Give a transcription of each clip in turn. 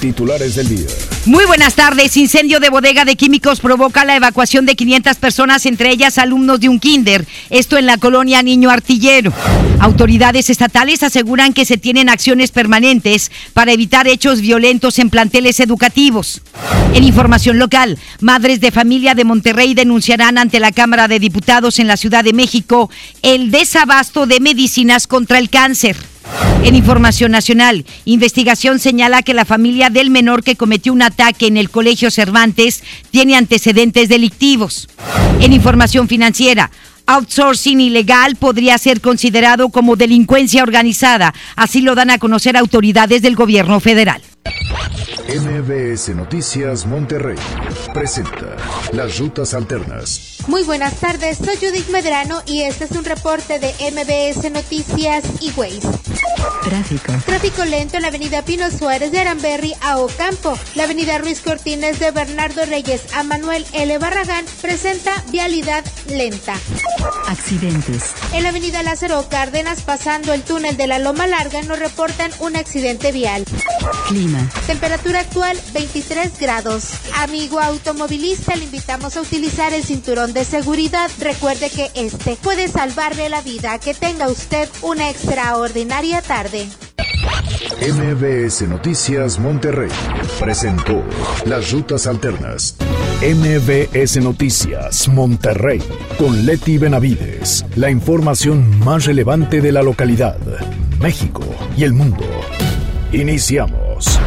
Titulares del día. Muy buenas tardes. Incendio de bodega de químicos provoca la evacuación de 500 personas, entre ellas alumnos de un kinder. Esto en la colonia Niño Artillero. Autoridades estatales aseguran que se tienen acciones permanentes para evitar hechos violentos en planteles educativos. En información local, madres de familia de Monterrey denunciarán ante la Cámara de Diputados en la Ciudad de México el desabasto de medicinas contra el cáncer. En información nacional, investigación señala que la familia del menor que cometió un ataque en el Colegio Cervantes tiene antecedentes delictivos. En información financiera, outsourcing ilegal podría ser considerado como delincuencia organizada, así lo dan a conocer autoridades del gobierno federal. MBS Noticias Monterrey presenta Las Rutas Alternas. Muy buenas tardes, soy Judith Medrano y este es un reporte de MBS Noticias y Waze. Tráfico. Tráfico lento en la avenida Pino Suárez de Aramberri a Ocampo. La avenida Ruiz Cortines de Bernardo Reyes a Manuel L. Barragán presenta vialidad lenta. Accidentes. En la avenida Lázaro Cárdenas, pasando el túnel de la Loma Larga, nos reportan un accidente vial. Clima. Temperatura actual 23 grados. Amigo automovilista, le invitamos a utilizar el cinturón de seguridad. Recuerde que este puede salvarle la vida. Que tenga usted una extraordinaria tarde. MBS Noticias Monterrey presentó Las Rutas Alternas. MBS Noticias Monterrey con Leti Benavides. La información más relevante de la localidad, México y el mundo. Iniciamos.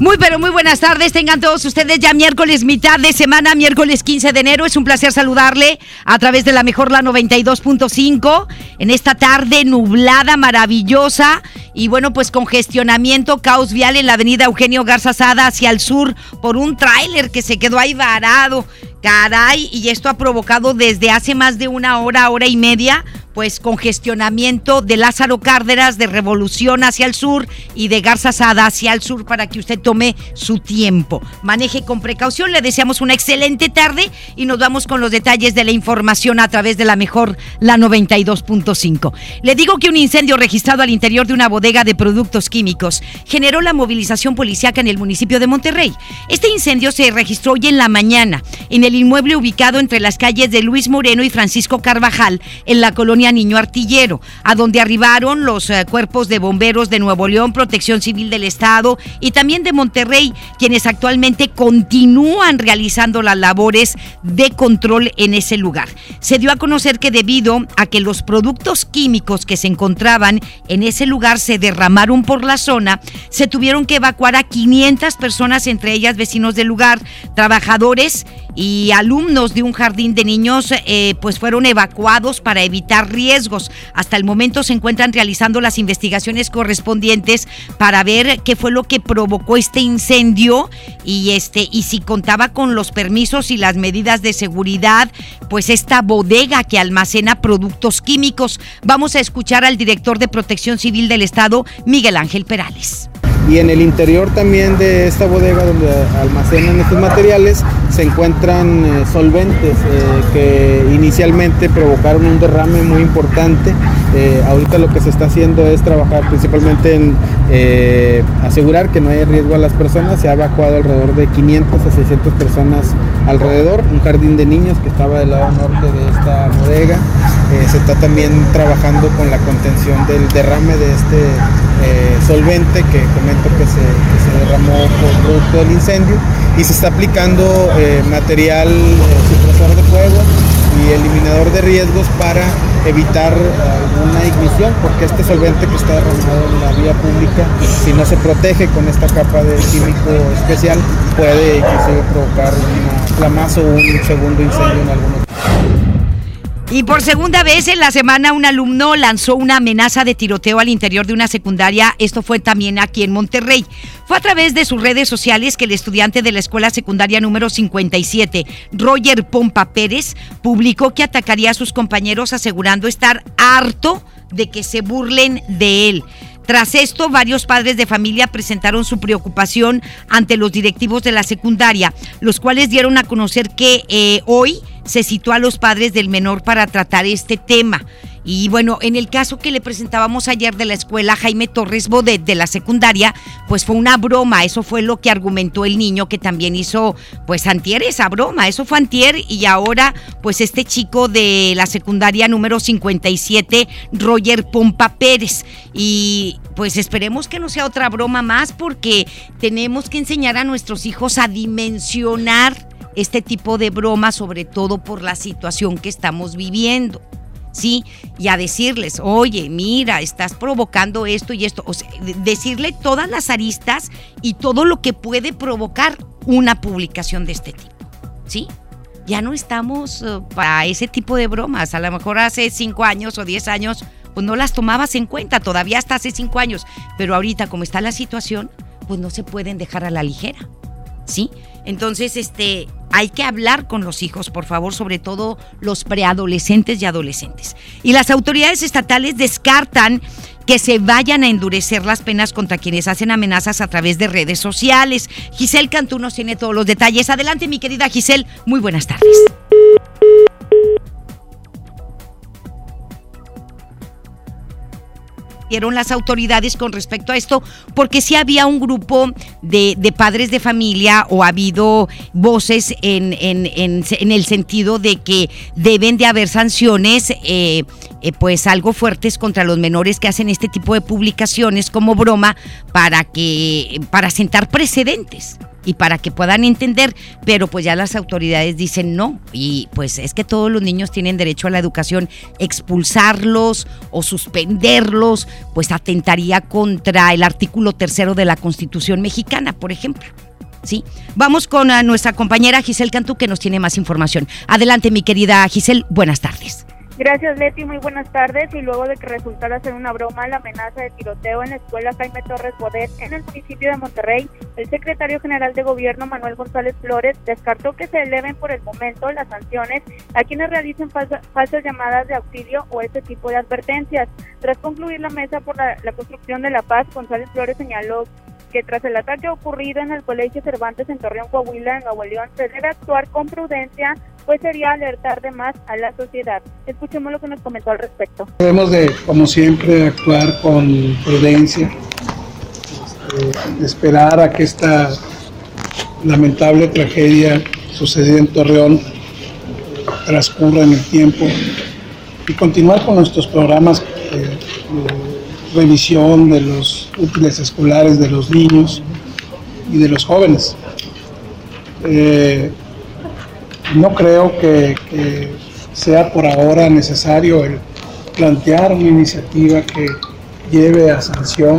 Muy pero muy buenas tardes, tengan todos ustedes ya miércoles mitad de semana, miércoles 15 de enero. Es un placer saludarle a través de la mejor la 92.5 en esta tarde nublada, maravillosa y bueno, pues congestionamiento, caos vial en la avenida Eugenio Garza Sada hacia el sur por un tráiler que se quedó ahí varado. Caray, y esto ha provocado desde hace más de una hora, hora y media, pues congestionamiento de Lázaro Cárdenas de Revolución hacia el sur y de Garza Sada hacia el sur para que usted tome su tiempo. Maneje con precaución, le deseamos una excelente tarde y nos vamos con los detalles de la información a través de la mejor, la 92.5. Le digo que un incendio registrado al interior de una bodega de productos químicos generó la movilización policíaca en el municipio de Monterrey. Este incendio se registró hoy en la mañana en el inmueble ubicado entre las calles de Luis Moreno y Francisco Carvajal en la colonia Niño Artillero, a donde arribaron los eh, cuerpos de bomberos de Nuevo León, Protección Civil del Estado y también de Monterrey, quienes actualmente continúan realizando las labores de control en ese lugar. Se dio a conocer que debido a que los productos químicos que se encontraban en ese lugar se derramaron por la zona, se tuvieron que evacuar a 500 personas, entre ellas vecinos del lugar, trabajadores y alumnos de un jardín de niños eh, pues fueron evacuados para evitar riesgos. Hasta el momento se encuentran realizando las investigaciones correspondientes para ver qué fue lo que provocó este incendio y este y si contaba con los permisos y las medidas de seguridad, pues esta bodega que almacena productos químicos. Vamos a escuchar al director de Protección Civil del Estado, Miguel Ángel Perales. Y en el interior también de esta bodega donde almacenan estos materiales se encuentran eh, solventes eh, que inicialmente provocaron un derrame muy importante. Eh, ahorita lo que se está haciendo es trabajar principalmente en asegurar que no haya riesgo a las personas. Se ha evacuado alrededor de 500 a 600 personas alrededor. Un jardín de niños que estaba del lado norte de esta bodega. Eh, se está también trabajando con la contención del derrame de este eh, solvente que comento que se, derramó por producto del incendio y se está aplicando eh, material supresor de fuego y eliminador de riesgos para evitar alguna ignición porque este solvente que está derramado en la vía pública si no se protege con esta capa de químico especial puede inclusive provocar una flamazo o un segundo incendio en algunos y por segunda vez en la semana un alumno lanzó una amenaza de tiroteo al interior de una secundaria. Esto fue también aquí en Monterrey. Fue a través de sus redes sociales que el estudiante de la escuela secundaria número 57, Roger Pompa Pérez, publicó que atacaría a sus compañeros asegurando estar harto de que se burlen de él. Tras esto, varios padres de familia presentaron su preocupación ante los directivos de la secundaria, los cuales dieron a conocer que eh, hoy se citó a los padres del menor para tratar este tema. Y bueno, en el caso que le presentábamos ayer de la escuela Jaime Torres Bodet de la secundaria, pues fue una broma, eso fue lo que argumentó el niño que también hizo pues antier esa broma, eso fue antier y ahora pues este chico de la secundaria número 57, Roger Pompa Pérez. Y pues esperemos que no sea otra broma más porque tenemos que enseñar a nuestros hijos a dimensionar este tipo de broma, sobre todo por la situación que estamos viviendo. ¿Sí? Y a decirles, oye, mira, estás provocando esto y esto. O sea, decirle todas las aristas y todo lo que puede provocar una publicación de este tipo, ¿sí? Ya no estamos uh, para ese tipo de bromas. A lo mejor hace cinco años o diez años, pues no las tomabas en cuenta, todavía hasta hace cinco años. Pero ahorita, como está la situación, pues no se pueden dejar a la ligera, ¿sí? Entonces, este, hay que hablar con los hijos, por favor, sobre todo los preadolescentes y adolescentes. Y las autoridades estatales descartan que se vayan a endurecer las penas contra quienes hacen amenazas a través de redes sociales. Giselle Cantú nos tiene todos los detalles. Adelante, mi querida Giselle. Muy buenas tardes. Las autoridades con respecto a esto, porque sí había un grupo de, padres de familia o ha habido voces en, en, el sentido de que deben de haber sanciones, eh, eh, pues algo fuertes contra los menores que hacen este tipo de publicaciones como broma para que para sentar precedentes y para que puedan entender, pero pues ya las autoridades dicen no, y pues es que todos los niños tienen derecho a la educación, expulsarlos o suspenderlos, pues atentaría contra el artículo tercero de la Constitución mexicana, por ejemplo. ¿Sí? Vamos con a nuestra compañera Giselle Cantú que nos tiene más información. Adelante, mi querida Giselle, buenas tardes. Gracias, Leti. Muy buenas tardes. Y luego de que resultara ser una broma la amenaza de tiroteo en la escuela Jaime Torres Bodet en el municipio de Monterrey, el secretario general de gobierno Manuel González Flores descartó que se eleven por el momento las sanciones a quienes realicen falsas llamadas de auxilio o este tipo de advertencias. Tras concluir la mesa por la, la construcción de la paz, González Flores señaló que tras el ataque ocurrido en el Colegio Cervantes en Torreón, Coahuila, en Nuevo León, se debe actuar con prudencia, pues sería alertar de más a la sociedad. Escuchemos lo que nos comentó al respecto. Debemos de, como siempre, actuar con prudencia, este, esperar a que esta lamentable tragedia sucedida en Torreón transcurra en el tiempo y continuar con nuestros programas eh, revisión de los útiles escolares de los niños y de los jóvenes. Eh, no creo que, sea por ahora necesario el plantear una iniciativa que lleve a sanción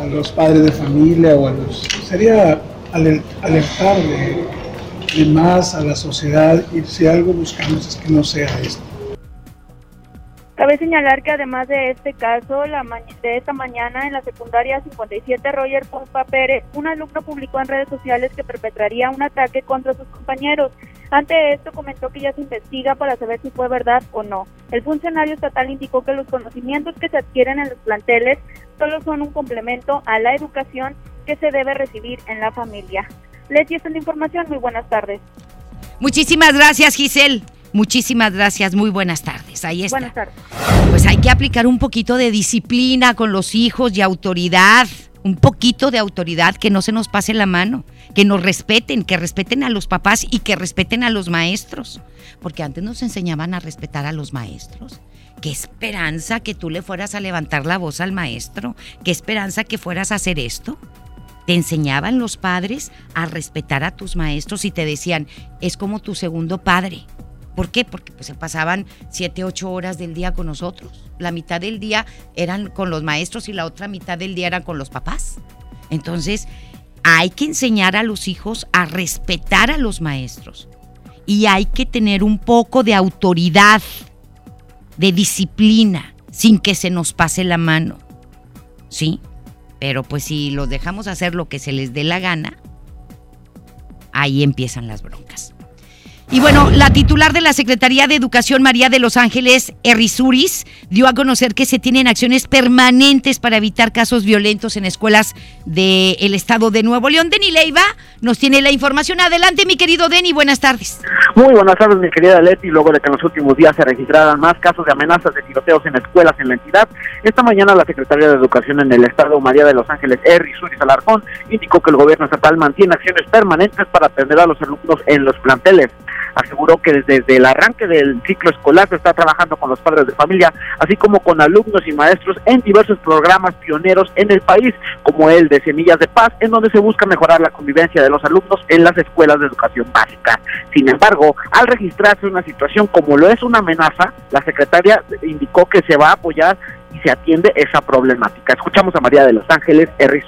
a los padres de familia o a los... Sería alertar de, más a la sociedad y si algo buscamos es que no sea esto. Cabe señalar que además de este caso, la de esta mañana en la secundaria 57 Roger Pompa Pérez, un alumno publicó en redes sociales que perpetraría un ataque contra sus compañeros. Ante esto comentó que ya se investiga para saber si fue verdad o no. El funcionario estatal indicó que los conocimientos que se adquieren en los planteles solo son un complemento a la educación que se debe recibir en la familia. Les esta la información. Muy buenas tardes. Muchísimas gracias, Giselle. Muchísimas gracias, muy buenas tardes. Ahí está. Buenas tardes. Pues hay que aplicar un poquito de disciplina con los hijos y autoridad, un poquito de autoridad, que no se nos pase la mano, que nos respeten, que respeten a los papás y que respeten a los maestros, porque antes nos enseñaban a respetar a los maestros. Qué esperanza que tú le fueras a levantar la voz al maestro, qué esperanza que fueras a hacer esto. Te enseñaban los padres a respetar a tus maestros y te decían, es como tu segundo padre ¿Por qué? Porque pues, se pasaban siete, ocho horas del día con nosotros. La mitad del día eran con los maestros y la otra mitad del día eran con los papás. Entonces, hay que enseñar a los hijos a respetar a los maestros y hay que tener un poco de autoridad, de disciplina, sin que se nos pase la mano. ¿Sí? Pero pues si los dejamos hacer lo que se les dé la gana, ahí empiezan las broncas. Y bueno, la titular de la Secretaría de Educación, María de los Ángeles Errizuris, dio a conocer que se tienen acciones permanentes para evitar casos violentos en escuelas del estado de Nuevo León. Deni Leiva nos tiene la información. Adelante, mi querido Deni, buenas tardes. Muy buenas tardes, mi querida Leti. Luego de que en los últimos días se registraran más casos de amenazas de tiroteos en escuelas en la entidad, esta mañana la Secretaría de Educación en el estado, María de los Ángeles Errizuris Alarcón, indicó que el gobierno estatal mantiene acciones permanentes para atender a los alumnos en los planteles aseguró que desde, el arranque del ciclo escolar se está trabajando con los padres de familia, así como con alumnos y maestros en diversos programas pioneros en el país, como el de Semillas de Paz, en donde se busca mejorar la convivencia de los alumnos en las escuelas de educación básica. Sin embargo, al registrarse una situación como lo es una amenaza, la secretaria indicó que se va a apoyar y se atiende esa problemática. Escuchamos a María de los Ángeles R.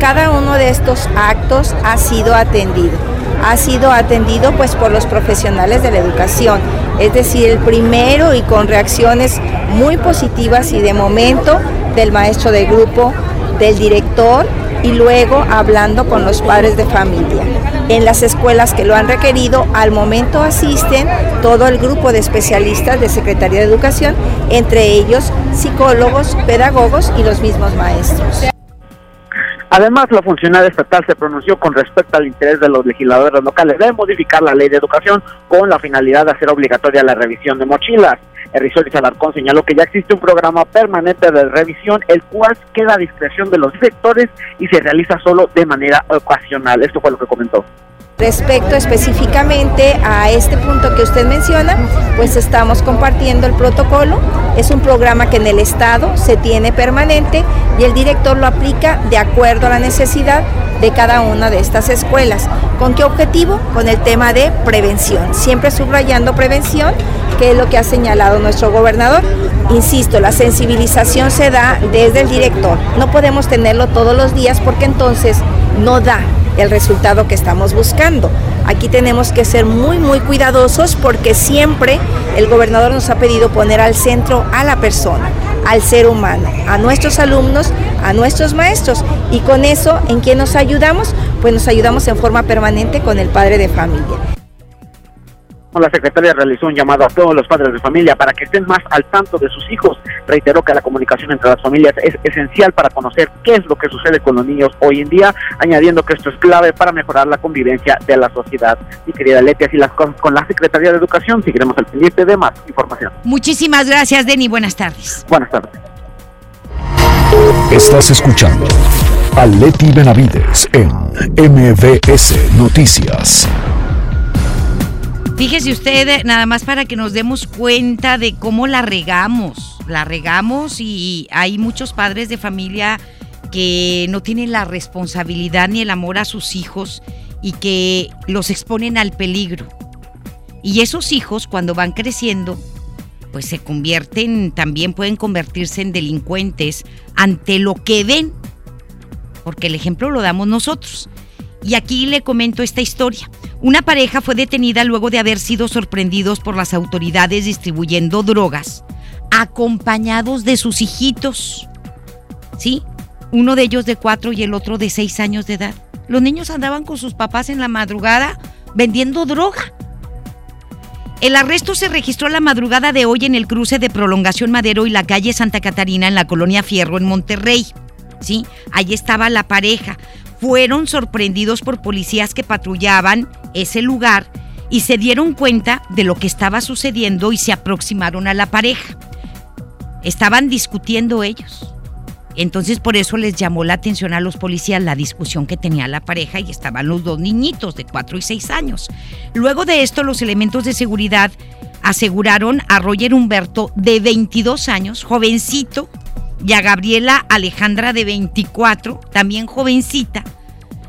Cada uno de estos actos ha sido atendido. Ha sido atendido pues por los profesionales de la educación. Es decir, el primero y con reacciones muy positivas y de momento del maestro de grupo, del director y luego hablando con los padres de familia. En las escuelas que lo han requerido, al momento asisten todo el grupo de especialistas de Secretaría de Educación, entre ellos psicólogos, pedagogos y los mismos maestros. Además, la funcionaria estatal se pronunció con respecto al interés de los legisladores locales de modificar la ley de educación con la finalidad de hacer obligatoria la revisión de mochilas. Y Alarcón señaló que ya existe un programa permanente de revisión, el cual queda a discreción de los directores y se realiza solo de manera ocasional. Esto fue lo que comentó. Respecto específicamente a este punto que usted menciona, pues estamos compartiendo el protocolo. Es un programa que en el Estado se tiene permanente y el director lo aplica de acuerdo a la necesidad de cada una de estas escuelas. ¿Con qué objetivo? Con el tema de prevención. Siempre subrayando prevención, que es lo que ha señalado nuestro gobernador. Insisto, la sensibilización se da desde el director. No podemos tenerlo todos los días porque entonces no da el resultado que estamos buscando. Aquí tenemos que ser muy, muy cuidadosos porque siempre el gobernador nos ha pedido poner al centro a la persona, al ser humano, a nuestros alumnos, a nuestros maestros. Y con eso, ¿en qué nos ayudamos? Pues nos ayudamos en forma permanente con el padre de familia la secretaria realizó un llamado a todos los padres de familia para que estén más al tanto de sus hijos. Reiteró que la comunicación entre las familias es esencial para conocer qué es lo que sucede con los niños hoy en día, añadiendo que esto es clave para mejorar la convivencia de la sociedad. Mi querida Leti, así las cosas con la Secretaría de Educación. Seguiremos al pendiente de más información. Muchísimas gracias, Denny. Buenas tardes. Buenas tardes. Estás escuchando a Leti Benavides en MBS Noticias. Fíjese usted, nada más para que nos demos cuenta de cómo la regamos. La regamos y hay muchos padres de familia que no tienen la responsabilidad ni el amor a sus hijos y que los exponen al peligro. Y esos hijos cuando van creciendo, pues se convierten, también pueden convertirse en delincuentes ante lo que ven, porque el ejemplo lo damos nosotros. Y aquí le comento esta historia. Una pareja fue detenida luego de haber sido sorprendidos por las autoridades distribuyendo drogas, acompañados de sus hijitos. ¿Sí? Uno de ellos de cuatro y el otro de seis años de edad. Los niños andaban con sus papás en la madrugada vendiendo droga. El arresto se registró la madrugada de hoy en el cruce de Prolongación Madero y la calle Santa Catarina en la colonia Fierro en Monterrey. ¿Sí? Ahí estaba la pareja fueron sorprendidos por policías que patrullaban ese lugar y se dieron cuenta de lo que estaba sucediendo y se aproximaron a la pareja. Estaban discutiendo ellos. Entonces por eso les llamó la atención a los policías la discusión que tenía la pareja y estaban los dos niñitos de 4 y 6 años. Luego de esto los elementos de seguridad aseguraron a Roger Humberto de 22 años, jovencito, y a Gabriela Alejandra de 24, también jovencita,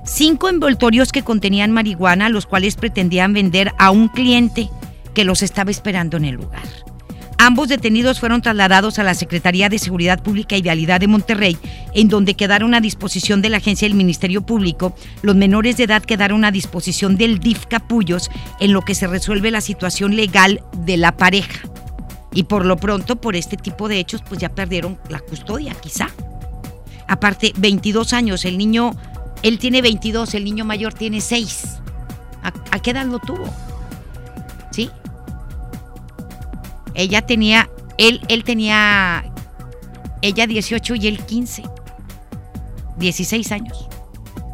cinco envoltorios que contenían marihuana, los cuales pretendían vender a un cliente que los estaba esperando en el lugar. Ambos detenidos fueron trasladados a la Secretaría de Seguridad Pública y Vialidad de Monterrey, en donde quedaron a disposición de la agencia del Ministerio Público. Los menores de edad quedaron a disposición del DIF Capullos en lo que se resuelve la situación legal de la pareja. Y por lo pronto, por este tipo de hechos, pues ya perdieron la custodia, quizá. Aparte, 22 años, el niño, él tiene 22, el niño mayor tiene 6. ¿A, qué edad lo tuvo? ¿Sí? Ella tenía, él, él tenía, ella 18 y él 15. 16 años.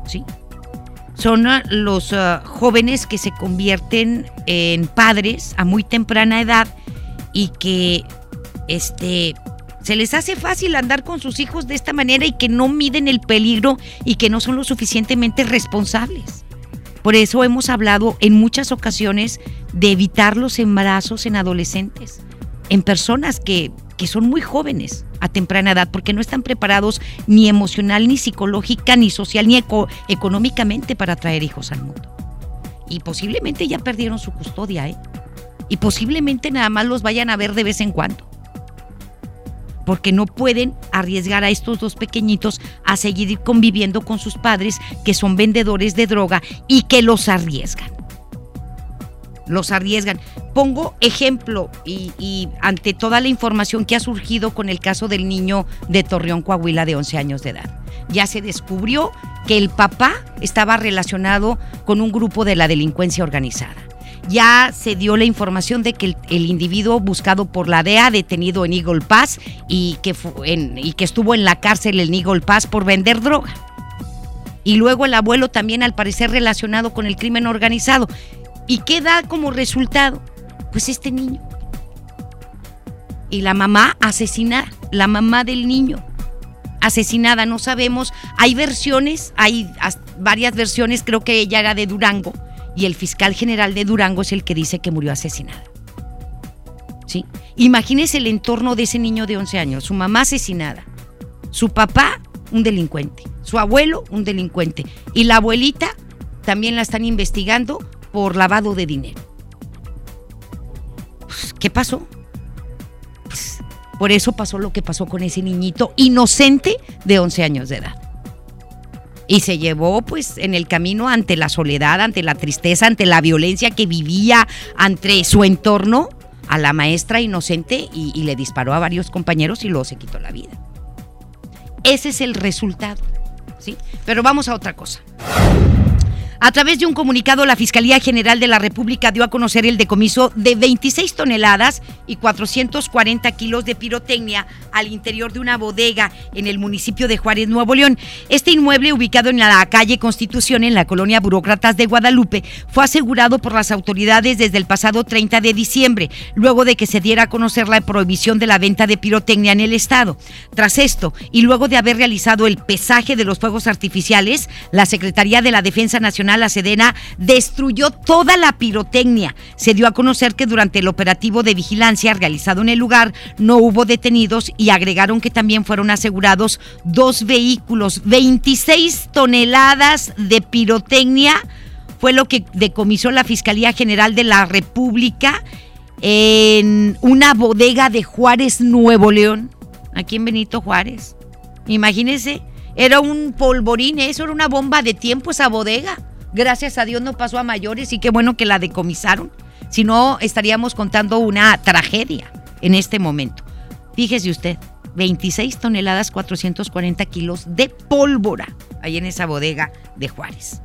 ¿Sí? Son ah, los ah, jóvenes que se convierten en padres a muy temprana edad y que este se les hace fácil andar con sus hijos de esta manera y que no miden el peligro y que no son lo suficientemente responsables. Por eso hemos hablado en muchas ocasiones de evitar los embarazos en adolescentes, en personas que, que son muy jóvenes a temprana edad, porque no están preparados ni emocional, ni psicológica, ni social, ni eco- económicamente para traer hijos al mundo. Y posiblemente ya perdieron su custodia, ¿eh? Y posiblemente nada más los vayan a ver de vez en cuando. Porque no pueden arriesgar a estos dos pequeñitos a seguir conviviendo con sus padres que son vendedores de droga y que los arriesgan los arriesgan. Pongo ejemplo y, ante toda la información que ha surgido con el caso del niño de Torreón, Coahuila, de 11 años de edad. Ya se descubrió que el papá estaba relacionado con un grupo de la delincuencia organizada. Ya se dio la información de que el, el individuo buscado por la DEA, detenido en Eagle Pass y que, y que estuvo en la cárcel en Eagle Pass por vender droga. Y luego el abuelo también al parecer relacionado con el crimen organizado. ¿Y qué da como resultado? Pues este niño. Y la mamá asesinada, la mamá del niño asesinada, no sabemos. Hay versiones, hay as- varias versiones, creo que ella era de Durango y el fiscal general de Durango es el que dice que murió asesinada. ¿Sí? Imagínese el entorno de ese niño de 11 años, su mamá asesinada, su papá un delincuente, su abuelo un delincuente y la abuelita también la están investigando por lavado de dinero. Pues, ¿Qué pasó? Pues, por eso pasó lo que pasó con ese niñito inocente de 11 años de edad. Y se llevó pues en el camino ante la soledad, ante la tristeza, ante la violencia que vivía, ante su entorno, a la maestra inocente y, y le disparó a varios compañeros y luego se quitó la vida. Ese es el resultado. ¿sí? Pero vamos a otra cosa. A través de un comunicado, la Fiscalía General de la República dio a conocer el decomiso de 26 toneladas y 440 kilos de pirotecnia al interior de una bodega en el municipio de Juárez, Nuevo León. Este inmueble, ubicado en la calle Constitución, en la colonia Burócratas de Guadalupe, fue asegurado por las autoridades desde el pasado 30 de diciembre, luego de que se diera a conocer la prohibición de la venta de pirotecnia en el Estado. Tras esto, y luego de haber realizado el pesaje de los fuegos artificiales, la Secretaría de la Defensa Nacional, la Sedena, destruyó toda la pirotecnia. Se dio a conocer que durante el operativo de vigilancia realizado en el lugar no hubo detenidos y agregaron que también fueron asegurados dos vehículos, 26 toneladas de pirotecnia fue lo que decomisó la Fiscalía General de la República en una bodega de Juárez, Nuevo León, aquí en Benito Juárez. Imagínense, era un polvorín, eso era una bomba de tiempo esa bodega. Gracias a Dios no pasó a mayores y qué bueno que la decomisaron. Si no, estaríamos contando una tragedia en este momento. Fíjese usted, 26 toneladas 440 kilos de pólvora ahí en esa bodega de Juárez.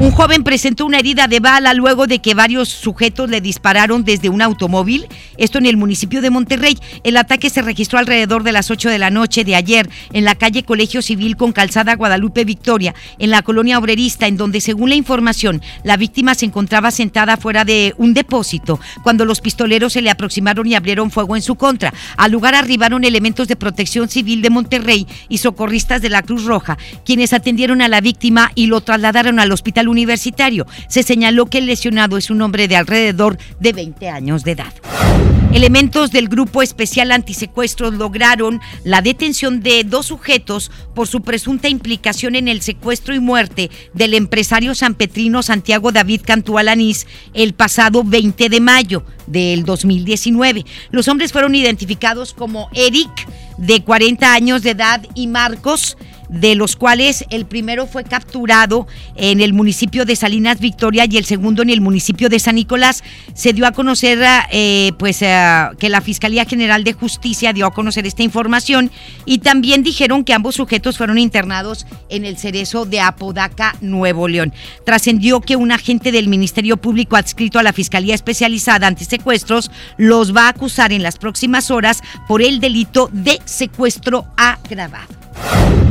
Un joven presentó una herida de bala luego de que varios sujetos le dispararon desde un automóvil, esto en el municipio de Monterrey. El ataque se registró alrededor de las 8 de la noche de ayer en la calle Colegio Civil con calzada Guadalupe Victoria, en la colonia obrerista, en donde según la información, la víctima se encontraba sentada fuera de un depósito cuando los pistoleros se le aproximaron y abrieron fuego en su contra. Al lugar arribaron elementos de protección civil de Monterrey y socorristas de la Cruz Roja, quienes atendieron a la víctima y lo trasladaron al hospital universitario. Se señaló que el lesionado es un hombre de alrededor de 20 años de edad. Elementos del Grupo Especial Antisecuestros lograron la detención de dos sujetos por su presunta implicación en el secuestro y muerte del empresario sanpetrino Santiago David Cantú Alanís el pasado 20 de mayo del 2019. Los hombres fueron identificados como Eric, de 40 años de edad, y Marcos, de los cuales el primero fue capturado en el municipio de Salinas Victoria y el segundo en el municipio de San Nicolás. Se dio a conocer eh, pues eh, que la Fiscalía General de Justicia dio a conocer esta información y también dijeron que ambos sujetos fueron internados en el cerezo de Apodaca, Nuevo León. Trascendió que un agente del Ministerio Público adscrito a la Fiscalía Especializada Antisecuestros los va a acusar en las próximas horas por el delito de secuestro agravado.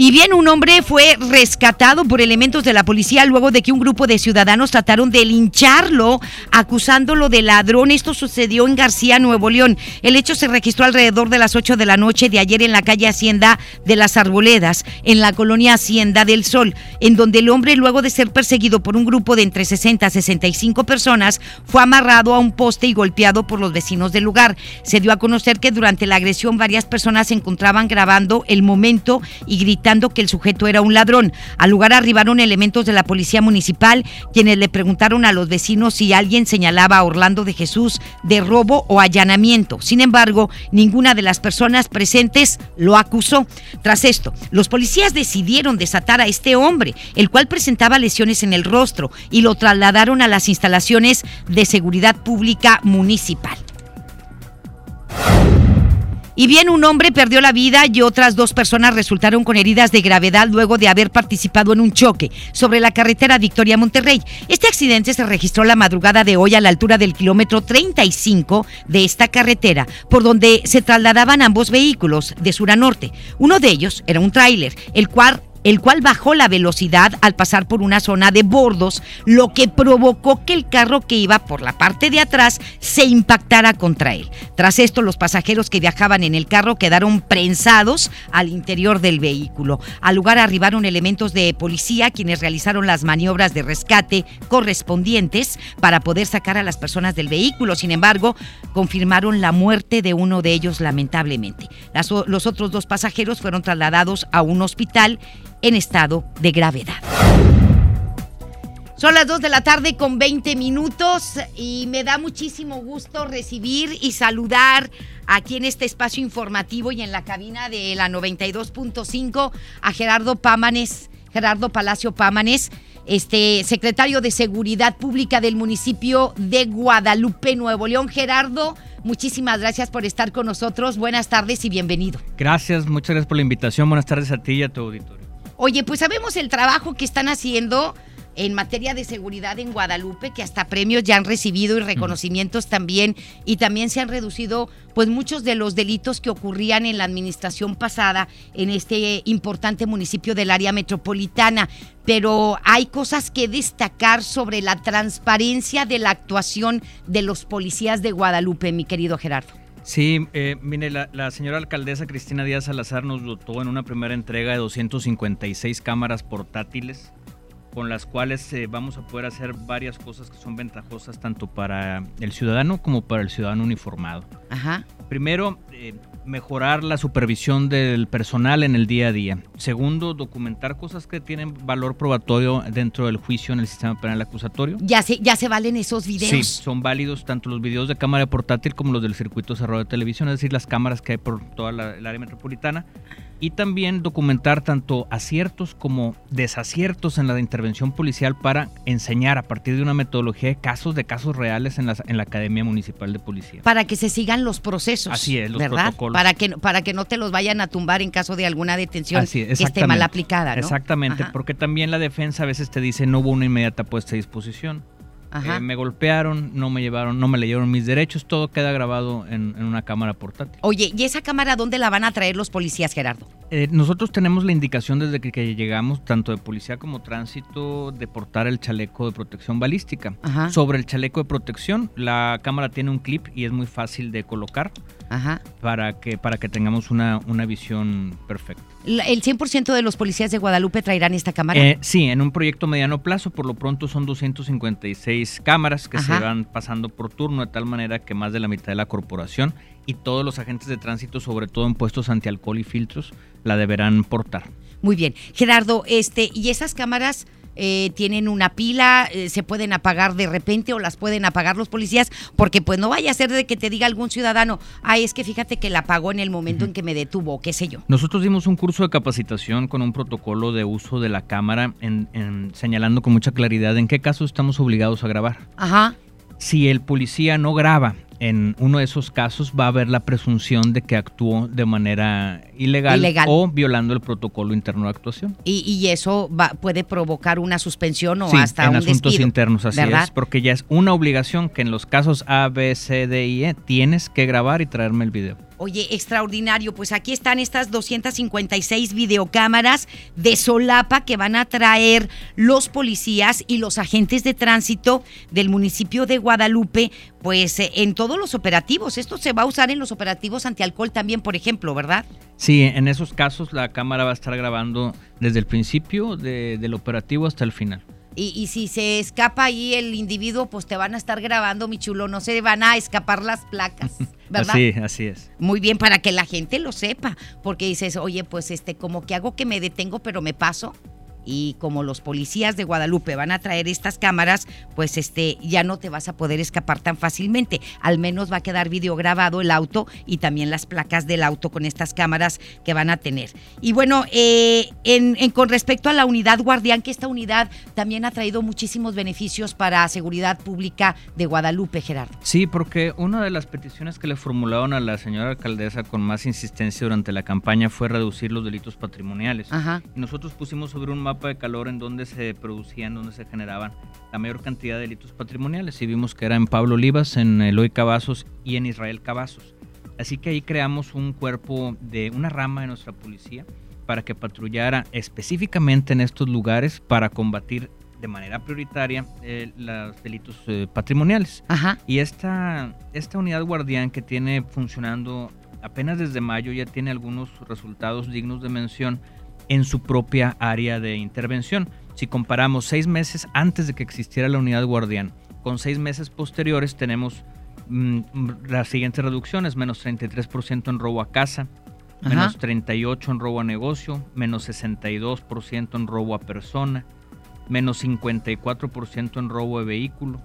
Y bien, un hombre fue rescatado por elementos de la policía luego de que un grupo de ciudadanos trataron de lincharlo acusándolo de ladrón. Esto sucedió en García, Nuevo León. El hecho se registró alrededor de las 8 de la noche de ayer en la calle Hacienda de las Arboledas, en la colonia Hacienda del Sol, en donde el hombre, luego de ser perseguido por un grupo de entre 60 a 65 personas, fue amarrado a un poste y golpeado por los vecinos del lugar. Se dio a conocer que durante la agresión varias personas se encontraban grabando el momento y gritando que el sujeto era un ladrón. Al lugar arribaron elementos de la policía municipal, quienes le preguntaron a los vecinos si alguien señalaba a Orlando de Jesús de robo o allanamiento. Sin embargo, ninguna de las personas presentes lo acusó. Tras esto, los policías decidieron desatar a este hombre, el cual presentaba lesiones en el rostro, y lo trasladaron a las instalaciones de seguridad pública municipal. Y bien, un hombre perdió la vida y otras dos personas resultaron con heridas de gravedad luego de haber participado en un choque sobre la carretera Victoria Monterrey. Este accidente se registró la madrugada de hoy a la altura del kilómetro 35 de esta carretera, por donde se trasladaban ambos vehículos de sur a norte. Uno de ellos era un tráiler, el cual el cual bajó la velocidad al pasar por una zona de bordos, lo que provocó que el carro que iba por la parte de atrás se impactara contra él. Tras esto, los pasajeros que viajaban en el carro quedaron prensados al interior del vehículo. Al lugar arribaron elementos de policía quienes realizaron las maniobras de rescate correspondientes para poder sacar a las personas del vehículo. Sin embargo, confirmaron la muerte de uno de ellos lamentablemente. los otros dos pasajeros fueron trasladados a un hospital en estado de gravedad. Son las 2 de la tarde con 20 minutos y me da muchísimo gusto recibir y saludar aquí en este espacio informativo y en la cabina de la 92.5 a Gerardo Pámanes, Gerardo Palacio Pámanes, este secretario de Seguridad Pública del municipio de Guadalupe, Nuevo León. Gerardo, muchísimas gracias por estar con nosotros. Buenas tardes y bienvenido. Gracias, muchas gracias por la invitación. Buenas tardes a ti y a tu auditorio. Oye, pues sabemos el trabajo que están haciendo en materia de seguridad en Guadalupe, que hasta premios ya han recibido y reconocimientos también, y también se han reducido pues muchos de los delitos que ocurrían en la administración pasada en este importante municipio del área metropolitana. Pero hay cosas que destacar sobre la transparencia de la actuación de los policías de Guadalupe, mi querido Gerardo. Sí, eh, mire, la, señora alcaldesa Cristina Díaz Salazar nos dotó en una primera entrega de 256 cámaras portátiles con las cuales eh, vamos a poder hacer varias cosas que son ventajosas tanto para el ciudadano como para el ciudadano uniformado. Ajá. Primero, eh, mejorar la supervisión del personal en el día a día. Segundo, documentar cosas que tienen valor probatorio dentro del juicio en el sistema penal acusatorio. ¿Ya se, ya se valen esos videos? Sí, son válidos tanto los videos de cámara portátil como los del circuito cerrado de televisión, es decir, las cámaras que hay por toda la, el área metropolitana y también documentar tanto aciertos como desaciertos en la intervención policial para enseñar a partir de una metodología de casos de casos reales en la, en la Academia Municipal de Policía. Para que se sigan los procesos. Así es, los ¿verdad? Para que, para que no te los vayan a tumbar en caso de alguna detención que esté mal aplicada. ¿no? Exactamente, porque también la defensa a veces te dice no hubo una inmediata puesta a disposición. Eh, me golpearon, no me llevaron, no me leyeron mis derechos, todo queda grabado en, una cámara portátil. Oye, ¿y esa cámara dónde la van a traer los policías, Gerardo? Eh, nosotros tenemos la indicación desde que, llegamos, tanto de policía como tránsito, de portar el chaleco de protección balística. Sobre el chaleco de protección, la cámara tiene un clip y es muy fácil de colocar Para, que, para que tengamos una, una visión perfecta. ¿El 100% de los policías de Guadalupe traerán esta cámara? Eh, sí, en un proyecto mediano plazo, por lo pronto son 256 cámaras que se van pasando por turno, de tal manera que más de la mitad de la corporación y todos los agentes de tránsito, sobre todo en puestos antialcohol y filtros, la deberán portar. Muy bien. Gerardo, este, ¿y esas cámaras eh, tienen una pila, eh, se pueden apagar de repente o las pueden apagar los policías, porque pues no vaya a ser de que te diga algún ciudadano, ay, es que fíjate que la apagó en el momento en que me detuvo, qué sé yo. Nosotros dimos un curso de capacitación con un protocolo de uso de la cámara, en, en- señalando con mucha claridad en qué casos estamos obligados a grabar. Ajá. Si el policía no graba en uno de esos casos, va a haber la presunción de que actuó de manera ilegal, Ilegal. o violando el protocolo interno de actuación. Y, y eso va- puede provocar una suspensión o Sí, hasta en un asuntos despido, internos, así ¿verdad? es, porque ya es una obligación que en los casos A, B, C, D y E tienes que grabar y traerme el video. Oye, extraordinario. Pues aquí están estas 256 videocámaras de solapa que van a traer los policías y los agentes de tránsito del municipio de Guadalupe, pues eh, en todos los operativos. Esto se va a usar en los operativos antialcohol también, por ejemplo, ¿verdad? Sí, en esos casos la cámara va a estar grabando desde el principio de- del operativo hasta el final. Y, y si se escapa ahí el individuo, pues te van a estar grabando, mi chulo. No se van a escapar las placas, ¿verdad? Así, así es. Muy bien, para que la gente lo sepa, porque dices, oye, pues este, como que hago que me detengo, pero me paso. Y como los policías de Guadalupe van a traer estas cámaras, pues este, ya no te vas a poder escapar tan fácilmente. Al menos va a quedar video grabado el auto y también las placas del auto con estas cámaras que van a tener. Y bueno, eh, en, en- con respecto a la unidad guardián, que esta unidad también ha traído muchísimos beneficios para seguridad pública de Guadalupe, Gerardo. Sí, porque una de las peticiones que le formularon a la señora alcaldesa con más insistencia durante la campaña fue reducir los delitos patrimoniales. Ajá. Y nosotros pusimos sobre un mapa de calor en donde se producían, donde se generaban la mayor cantidad de delitos patrimoniales. Y vimos que era en Pablo Olivas, en Eloy Cavazos y en Israel Cavazos. Así que ahí creamos un cuerpo de una rama de nuestra policía para que patrullara específicamente en estos lugares para combatir de manera prioritaria eh, los delitos eh, patrimoniales. Ajá. Y esta, esta unidad guardián que tiene funcionando apenas desde mayo ya tiene algunos resultados dignos de mención en su propia área de intervención. Si comparamos seis meses antes de que existiera la unidad guardián con seis meses posteriores, tenemos mm, las siguientes reducciones, menos 33% en robo a casa, Ajá. menos 38% en robo a negocio, menos 62% en robo a persona, menos 54% en robo de vehículo,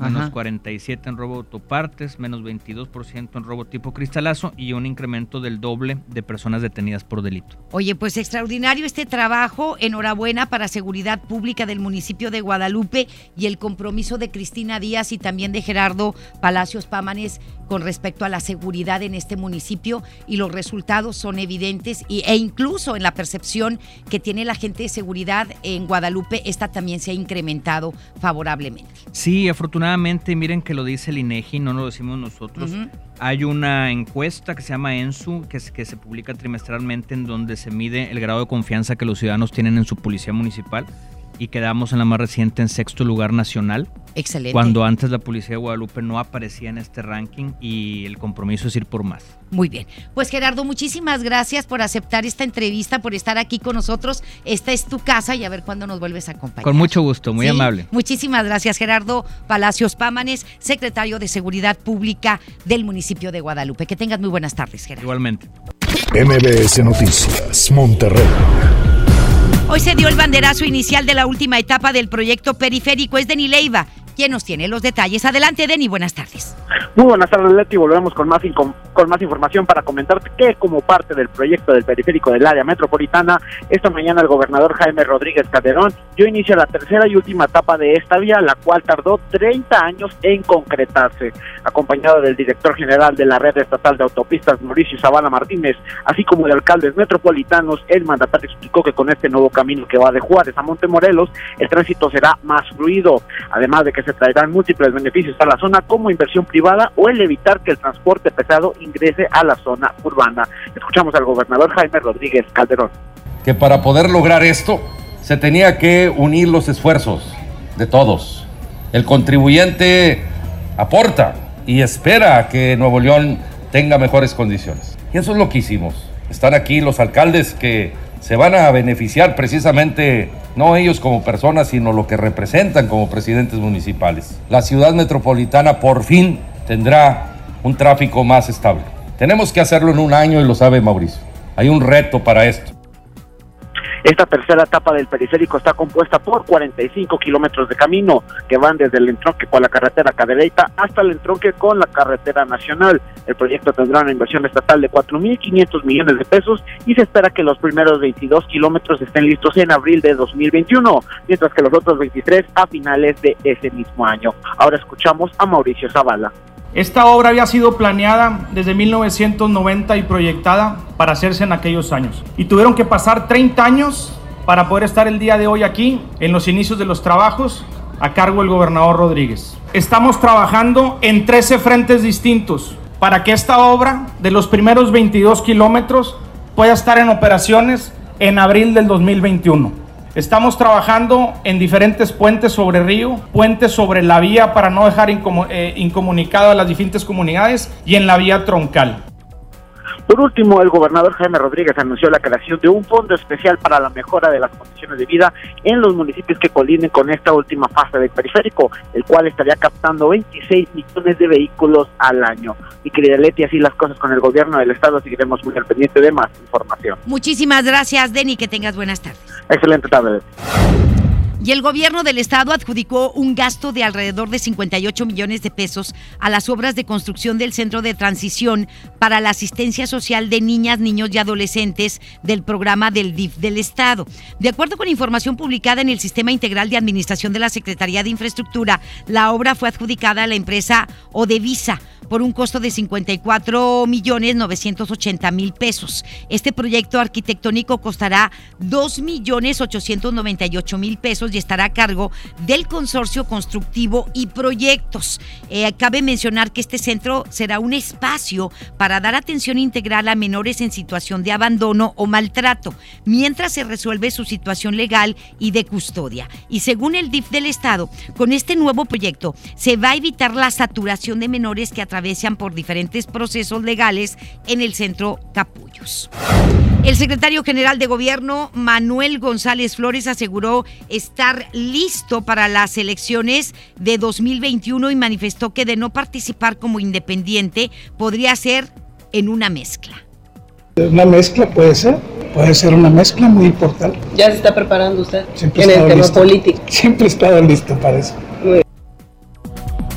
menos Ajá. 47 en robo autopartes, menos 22% en robo tipo cristalazo y un incremento del doble de personas detenidas por delito. Oye, pues extraordinario este trabajo. Enhorabuena para Seguridad Pública del municipio de Guadalupe y el compromiso de Cristina Díaz y también de Gerardo Palacios Pámanes con respecto a la seguridad en este municipio y los resultados son evidentes y, e incluso en la percepción que tiene la gente de seguridad en Guadalupe, esta también se ha incrementado favorablemente. Sí, afortunadamente, miren que lo dice el INEGI, no lo decimos nosotros. Hay una encuesta que se llama ENSU, que, es- que se publica trimestralmente, en donde se mide el grado de confianza que los ciudadanos tienen en su policía municipal. Y quedamos en la más reciente en sexto lugar nacional. Excelente. Cuando antes la policía de Guadalupe no aparecía en este ranking y el compromiso es ir por más. Muy bien. Pues Gerardo, muchísimas gracias por aceptar esta entrevista, por estar aquí con nosotros. Esta es tu casa y a ver cuándo nos vuelves a acompañar. Con mucho gusto, muy Sí, amable. Muchísimas gracias, Gerardo Palacios Pámanes, secretario de Seguridad Pública del municipio de Guadalupe. Que tengas muy buenas tardes, Gerardo. Igualmente. MBS Noticias, Monterrey. Hoy se dio el banderazo inicial de la última etapa del proyecto periférico. Es Deni Leiva. ¿Quién nos tiene los detalles? Adelante, Deni, buenas tardes. Muy buenas tardes, Leti. Volvemos con más, con más información para comentarte que, como parte del proyecto del periférico del área metropolitana, esta mañana el gobernador Jaime Rodríguez Calderón dio inicio la tercera y última etapa de esta vía, la cual tardó 30 años en concretarse. Acompañado del director general de la red estatal de autopistas, Mauricio Zavala Martínez, así como de alcaldes metropolitanos, el mandatario explicó que con este nuevo camino que va de Juárez a Montemorelos, el tránsito será más fluido, además de que se traerán múltiples beneficios a la zona como inversión privada o el evitar que el transporte pesado ingrese a la zona urbana. Escuchamos al gobernador Jaime Rodríguez Calderón. que para poder lograr esto se tenía que unir los esfuerzos de todos. El contribuyente aporta y espera que Nuevo León tenga mejores condiciones. Y eso es lo que hicimos. Están aquí los alcaldes que se van a beneficiar precisamente, no ellos como personas, sino lo que representan como presidentes municipales. La ciudad metropolitana por fin tendrá un tráfico más estable. Tenemos que hacerlo en un año y lo sabe Mauricio. Hay un reto para esto. Esta tercera etapa del periférico está compuesta por 45 kilómetros de camino que van desde el entronque con la carretera Cadereyta hasta el entronque con la carretera nacional. El proyecto tendrá una inversión estatal de 4.500 millones de pesos y se espera que los primeros 22 kilómetros estén listos en abril de 2021, mientras que los otros 23 a finales de ese mismo año. Ahora escuchamos a Mauricio Zavala. Esta obra había sido planeada desde 1990 y proyectada para hacerse en aquellos años. Y tuvieron que pasar 30 años para poder estar el día de hoy aquí, en los inicios de los trabajos, a cargo del gobernador Rodríguez. Estamos trabajando en 13 frentes distintos para que esta obra de los primeros 22 kilómetros pueda estar en operaciones en abril del 2021. Estamos trabajando en diferentes puentes sobre río, puentes sobre la vía para no dejar eh, incomunicado a las diferentes comunidades y en la vía troncal. Por último, el gobernador Jaime Rodríguez anunció la creación de un fondo especial para la mejora de las condiciones de vida en los municipios que colinen con esta última fase del periférico, el cual estaría captando 26 millones de vehículos al año. Y querida Leti, así las cosas con el gobierno del estado, seguiremos muy al pendiente de más información. Muchísimas gracias, Denny, que tengas buenas tardes. Excelente tarde. Y el gobierno del estado adjudicó un gasto de alrededor de 58 millones de pesos a las obras de construcción del centro de transición para la asistencia social de niñas, niños y adolescentes del programa del DIF del estado. De acuerdo con información publicada en el Sistema Integral de Administración de la Secretaría de Infraestructura, la obra fue adjudicada a la empresa Odevisa por un costo de 54 millones 980 mil pesos. Este proyecto arquitectónico costará 2 millones 898 mil pesos y estará a cargo del consorcio constructivo y proyectos. Eh, cabe mencionar que este centro será un espacio para dar atención integral a menores en situación de abandono o maltrato, mientras se resuelve su situación legal y de custodia. Y según el DIF del Estado, con este nuevo proyecto se va a evitar la saturación de menores que a atraviesan por diferentes procesos legales en el centro Capullos. El secretario general de gobierno, Manuel González Flores, aseguró listo para las elecciones de 2021 y manifestó que de no participar como independiente podría ser en una mezcla. Una mezcla puede ser, puede ser una mezcla muy importante. ¿Ya se está preparando usted Siempre en el tema listo. político? Siempre he estado listo para eso.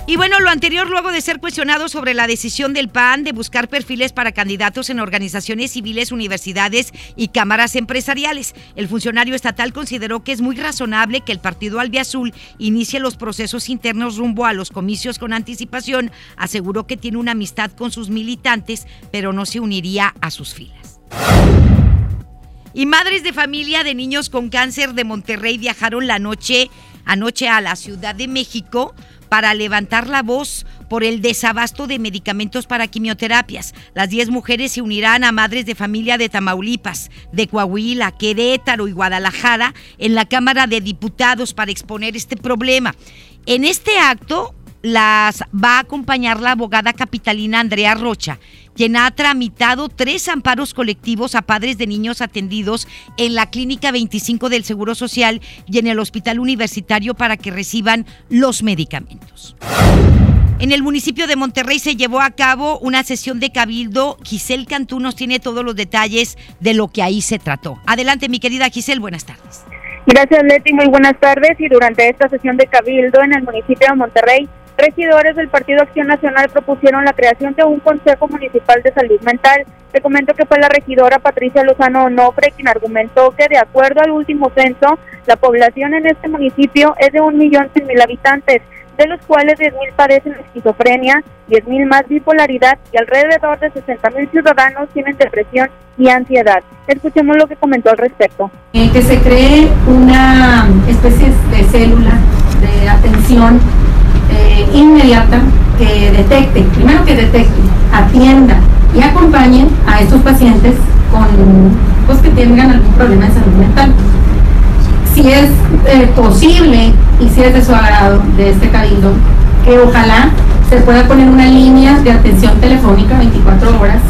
Y bueno, lo anterior luego de ser cuestionado sobre la decisión del PAN de buscar perfiles para candidatos en organizaciones civiles, universidades y cámaras empresariales. El funcionario estatal consideró que es muy razonable que el partido albiazul inicie los procesos internos rumbo a los comicios con anticipación. Aseguró que tiene una amistad con sus militantes, pero no se uniría a sus filas. Y madres de familia de niños con cáncer de Monterrey viajaron la noche anoche a la Ciudad de México para levantar la voz por el desabasto de medicamentos para quimioterapias. Las 10 mujeres se unirán a madres de familia de Tamaulipas, de Coahuila, Querétaro y Guadalajara en la Cámara de Diputados para exponer este problema. En este acto las va a acompañar la abogada capitalina Andrea Rocha, quien ha tramitado tres amparos colectivos a padres de niños atendidos en la Clínica 25 del Seguro Social y en el Hospital Universitario para que reciban los medicamentos. En el municipio de Monterrey se llevó a cabo una sesión de cabildo. Giselle Cantú nos tiene todos los detalles de lo que ahí se trató. Adelante, mi querida Giselle, buenas tardes. Gracias, Leti. Muy buenas tardes. Y durante esta sesión de Cabildo en el municipio de Monterrey, regidores del Partido Acción Nacional propusieron la creación de un Consejo Municipal de Salud Mental. Te comento que fue la regidora Patricia Lozano Onofre quien argumentó que, de acuerdo al último censo, la población en este municipio es de un millón cien mil habitantes, de los cuales 10.000 padecen esquizofrenia, 10.000 más bipolaridad y alrededor de 60.000 ciudadanos tienen depresión y ansiedad. Escuchemos lo que comentó al respecto. Eh, que se cree una especie de célula de atención eh, inmediata que detecte, primero que detecte, atienda y acompañe a estos pacientes con pues que tengan algún problema de salud mental. Si es eh, posible y si es de su agrado de este cabildo, que ojalá se pueda poner una línea de atención telefónica 24 horas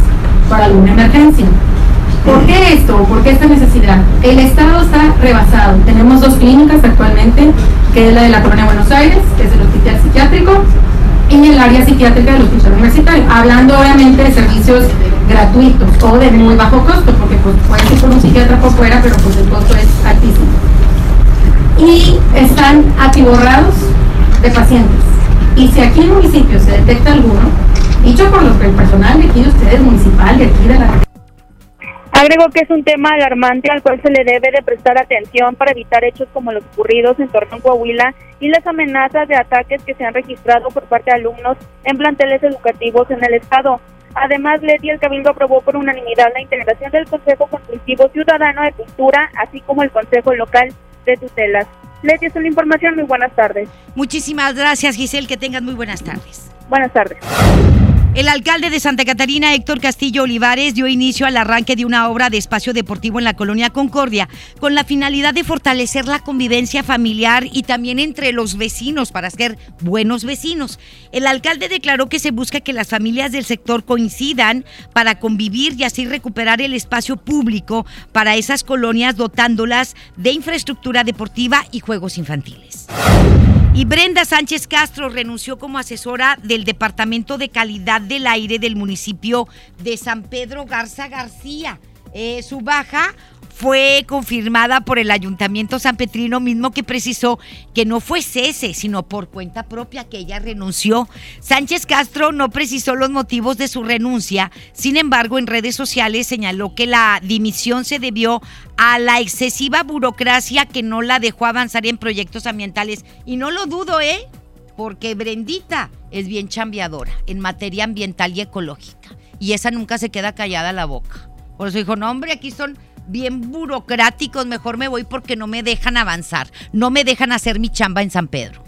para alguna emergencia. ¿Por qué esto? ¿Por qué esta necesidad? El Estado está rebasado. Tenemos dos clínicas actualmente, que es la de la Colonia Buenos Aires, que es el hospital psiquiátrico, en el área psiquiátrica del hospital universitario, hablando obviamente de servicios gratuitos o de muy bajo costo, porque pues puede ser por un psiquiatra por fuera, pero pues el costo es altísimo. Y están atiborrados de pacientes. Y si aquí en el municipio se detecta alguno, dicho por los, el personal de aquí de ustedes, municipal, de aquí de la Agregó que es un tema alarmante al cual se le debe de prestar atención para evitar hechos como los ocurridos en Torreón, Coahuila y las amenazas de ataques que se han registrado por parte de alumnos en planteles educativos en el estado. Además, Leti el Cabildo aprobó por unanimidad la integración del Consejo Consultivo Ciudadano de Cultura, así como el Consejo Local de Tutelas. Leti, es una información. Muy buenas tardes. Muchísimas gracias, Giselle. Que tengas muy buenas tardes. Buenas tardes. El alcalde de Santa Catarina, Héctor Castillo Olivares, dio inicio al arranque de una obra de espacio deportivo en la colonia Concordia, con la finalidad de fortalecer la convivencia familiar y también entre los vecinos para ser buenos vecinos. El alcalde declaró que se busca que las familias del sector coincidan para convivir y así recuperar el espacio público para esas colonias dotándolas de infraestructura deportiva y juegos infantiles. Y Brenda Sánchez Castro renunció como asesora del Departamento de Calidad del Aire del municipio de San Pedro Garza García. Eh, su baja fue confirmada por el Ayuntamiento San Petrino mismo que precisó que no fue cese, sino por cuenta propia que ella renunció. Sánchez Castro no precisó los motivos de su renuncia, sin embargo en redes sociales señaló que la dimisión se debió a la excesiva burocracia que no la dejó avanzar en proyectos ambientales. Y no lo dudo, ¿eh? Porque Brendita es bien chambeadora en materia ambiental y ecológica. Y esa nunca se queda callada la boca. Por eso dijo, no hombre, aquí son bien burocráticos, mejor me voy porque no me dejan avanzar, no me dejan hacer mi chamba en San Pedro.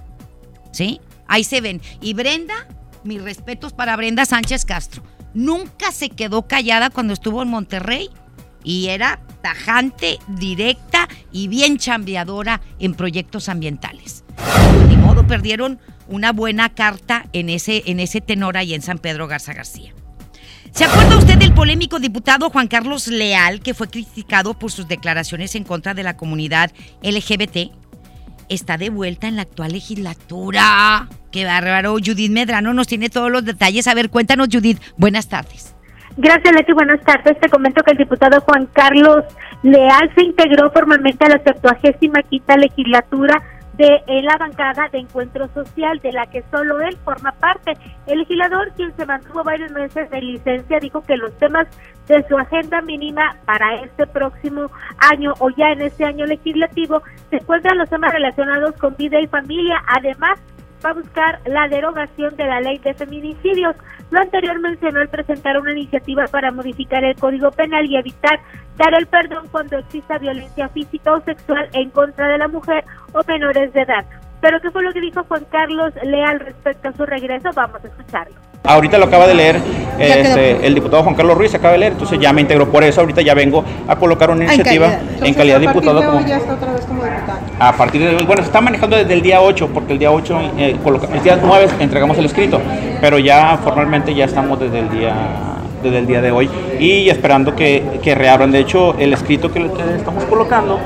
¿Sí? Ahí se ven. Y Brenda, mis respetos para Brenda Sánchez Castro, nunca se quedó callada cuando estuvo en Monterrey y era tajante, directa y bien chambeadora en proyectos ambientales. Ni modo, perdieron una buena carta en ese, en ese tenor ahí en San Pedro Garza García. ¿Se acuerda usted del polémico diputado Juan Carlos Leal que fue criticado por sus declaraciones en contra de la comunidad LGBT? Está de vuelta en la actual legislatura. Qué bárbaro. Judith Medrano nos tiene todos los detalles. A ver, cuéntanos, Judith. Buenas tardes. Gracias, Leti. Buenas tardes. Te comento que el diputado Juan Carlos Leal se integró formalmente a la 75 quinta legislatura de la bancada de encuentro social de la que solo él forma parte. El legislador, quien se mantuvo varios meses de licencia, dijo que los temas de su agenda mínima para este próximo año o ya en este año legislativo se encuentran los temas relacionados con vida y familia. Además, va a buscar la derogación de la ley de feminicidios. Lo anterior mencionó el presentar una iniciativa para modificar el Código Penal y evitar dar el perdón cuando exista violencia física o sexual en contra de la mujer o menores de edad. Pero ¿qué fue lo que dijo Juan Carlos Leal respecto a su regreso? Vamos a escucharlo. Ahorita lo acaba de leer este, el diputado Juan Carlos Ruiz, acaba de leer, entonces ya me integro por eso, ahorita ya vengo a colocar una iniciativa en calidad, de diputado. Como, ya está otra vez como diputado. A partir de bueno, se está manejando desde el día 8, porque el día 8, eh, el día 9 entregamos el escrito, pero ya formalmente ya estamos desde el día desde el día de hoy y esperando que, que reabran. De hecho, el escrito que, que estamos colocando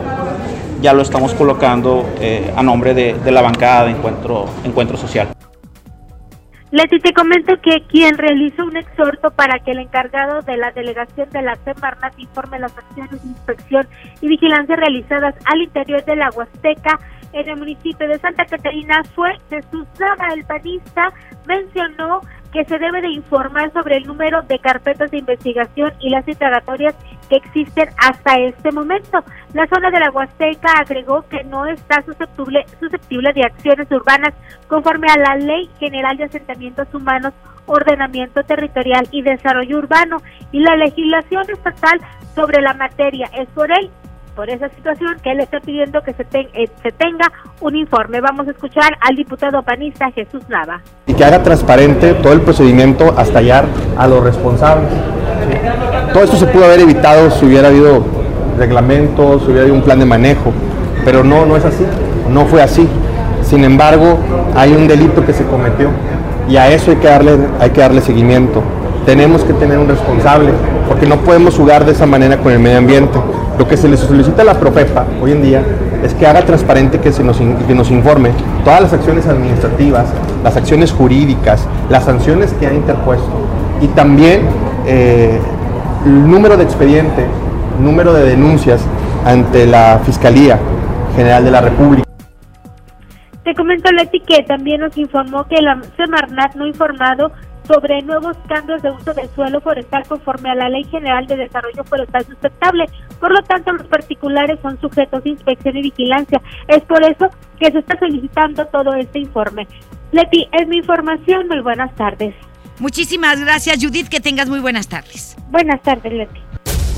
ya lo estamos colocando eh, a nombre de, la bancada de encuentro, encuentro social. Leti, te comento que quien realizó un exhorto para que el encargado de la delegación de la Semarnat informe las acciones de inspección y vigilancia realizadas al interior de la Huasteca en el municipio de Santa Catarina fue Jesús Nava, el panista, mencionó que se debe de informar sobre el número de carpetas de investigación y las indagatorias que existen hasta este momento. La zona de la Huasteca agregó que no está susceptible, susceptible de acciones urbanas conforme a la Ley General de Asentamientos Humanos, Ordenamiento Territorial y Desarrollo Urbano y la legislación estatal sobre la materia. Es por él por esa situación que él está pidiendo que se, eh, se tenga un informe. Vamos a escuchar al diputado panista Jesús Nava. Y que haga transparente todo el procedimiento hasta hallar a los responsables. Todo esto se pudo haber evitado si hubiera habido reglamentos, si hubiera habido un plan de manejo, pero no, no es así, no fue así. Sin embargo, hay un delito que se cometió y a eso hay que darle, hay que darle seguimiento. Tenemos que tener un responsable, porque no podemos jugar de esa manera con el medio ambiente. Lo que se le solicita a la Profepa hoy en día es que haga transparente que, se nos, que nos informe todas las acciones administrativas, las acciones jurídicas, las sanciones que ha interpuesto y también eh, el número de expediente, número de denuncias ante la Fiscalía General de la República. Te comento, Leti, que también nos informó que la Semarnat no informado sobre nuevos cambios de uso del suelo forestal conforme a la Ley General de Desarrollo Forestal Sustentable. Por lo tanto, los particulares son sujetos de inspección y vigilancia. Es por eso que se está solicitando todo este informe. Leti, es mi información. Muy buenas tardes. Muchísimas gracias, Judith. Que tengas muy buenas tardes. Buenas tardes, Leti.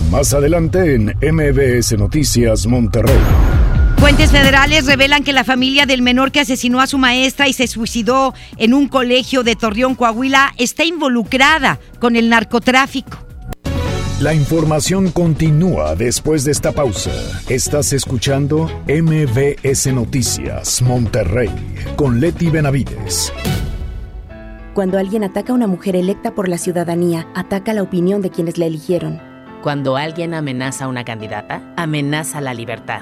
Más adelante en MBS Noticias Monterrey. Fuentes federales revelan que la familia del menor que asesinó a su maestra y se suicidó en un colegio de Torreón, Coahuila, está involucrada con el narcotráfico. La información continúa después de esta pausa. Estás escuchando MBS Noticias Monterrey con Leti Benavides. Cuando alguien ataca a una mujer electa por la ciudadanía, ataca la opinión de quienes la eligieron. Cuando alguien amenaza a una candidata, amenaza la libertad.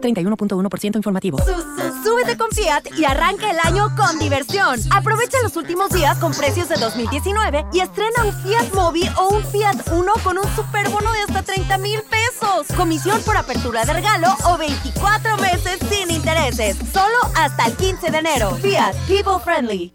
K31.1% informativo. Súbete con Fiat y arranca el año con diversión. Aprovecha los últimos días con precios de 2019 y estrena un Fiat Mobi o un Fiat Uno con un superbono de hasta 30 mil pesos. Comisión por apertura de regalo o 24 meses sin intereses. Solo hasta el 15 de enero. Fiat People Friendly.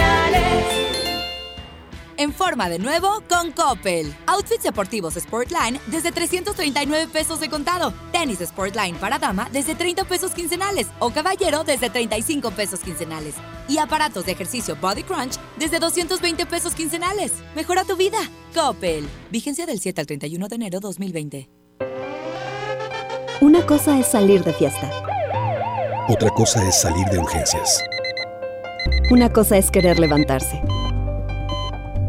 En forma de nuevo con Coppel. Outfits deportivos Sportline desde 339 pesos de contado. Tenis Sportline para dama desde 30 pesos quincenales. O caballero desde 35 pesos quincenales. Y aparatos de ejercicio Body Crunch desde 220 pesos quincenales. Mejora tu vida. Coppel. Vigencia del 7 al 31 de enero 2020. Una cosa es salir de fiesta. Otra cosa es salir de urgencias. Una cosa es querer levantarse.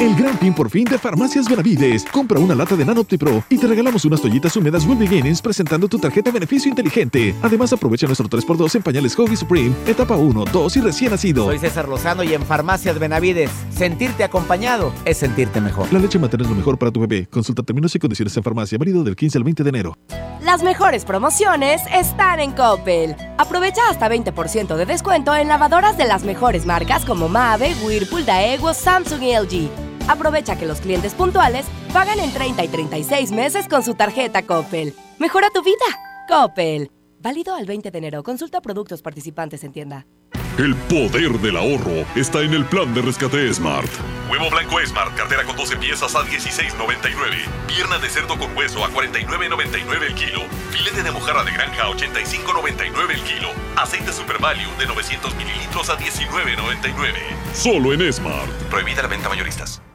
El gran fin por fin de Farmacias Benavides. Compra una lata de Nanoptipro y te regalamos unas toallitas húmedas Will Beginnings presentando tu tarjeta de beneficio inteligente. Además, aprovecha nuestro 3x2 en pañales Hobby Supreme, etapa 1, 2 y recién nacido. Soy César Lozano y en Farmacias Benavides, sentirte acompañado es sentirte mejor. La leche materna es lo mejor para tu bebé. Consulta términos y condiciones en farmacia, válido del 15 al 20 de enero. Las mejores promociones están en Coppel. Aprovecha hasta 20% de descuento en lavadoras de las mejores marcas como Mave, Whirlpool, Daewoo, Samsung y LG. Aprovecha que los clientes puntuales pagan en 30 y 36 meses con su tarjeta Coppel. Mejora tu vida. Coppel. Válido al 20 de enero. Consulta productos participantes en tienda. El poder del ahorro está en el plan de rescate Smart. Huevo blanco Smart, cartera con 12 piezas a 16.99. Pierna de cerdo con hueso a 49.99 el kilo. Filete de mojarra de granja a 85.99 el kilo. Aceite Super Value de 900 mililitros a 19.99. Solo en Smart. Prohibida la venta mayoristas.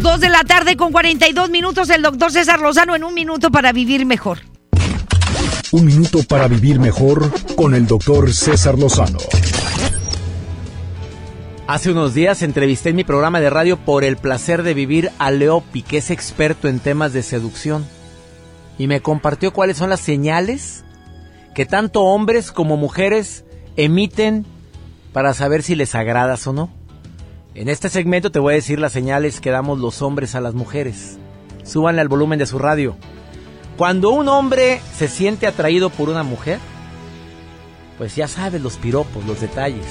Dos de la tarde con 42 minutos, el doctor César Lozano en un minuto para vivir mejor. Un minuto para vivir mejor con el doctor César Lozano. Hace unos días entrevisté en mi programa de radio por el placer de vivir a Leopi, que es experto en temas de seducción. Y me compartió cuáles son las señales que tanto hombres como mujeres emiten para saber si les agradas o no. En este segmento te voy a decir las señales que damos los hombres a las mujeres. Súbanle al volumen de su radio. Cuando un hombre se siente atraído por una mujer, pues ya sabes los piropos, los detalles.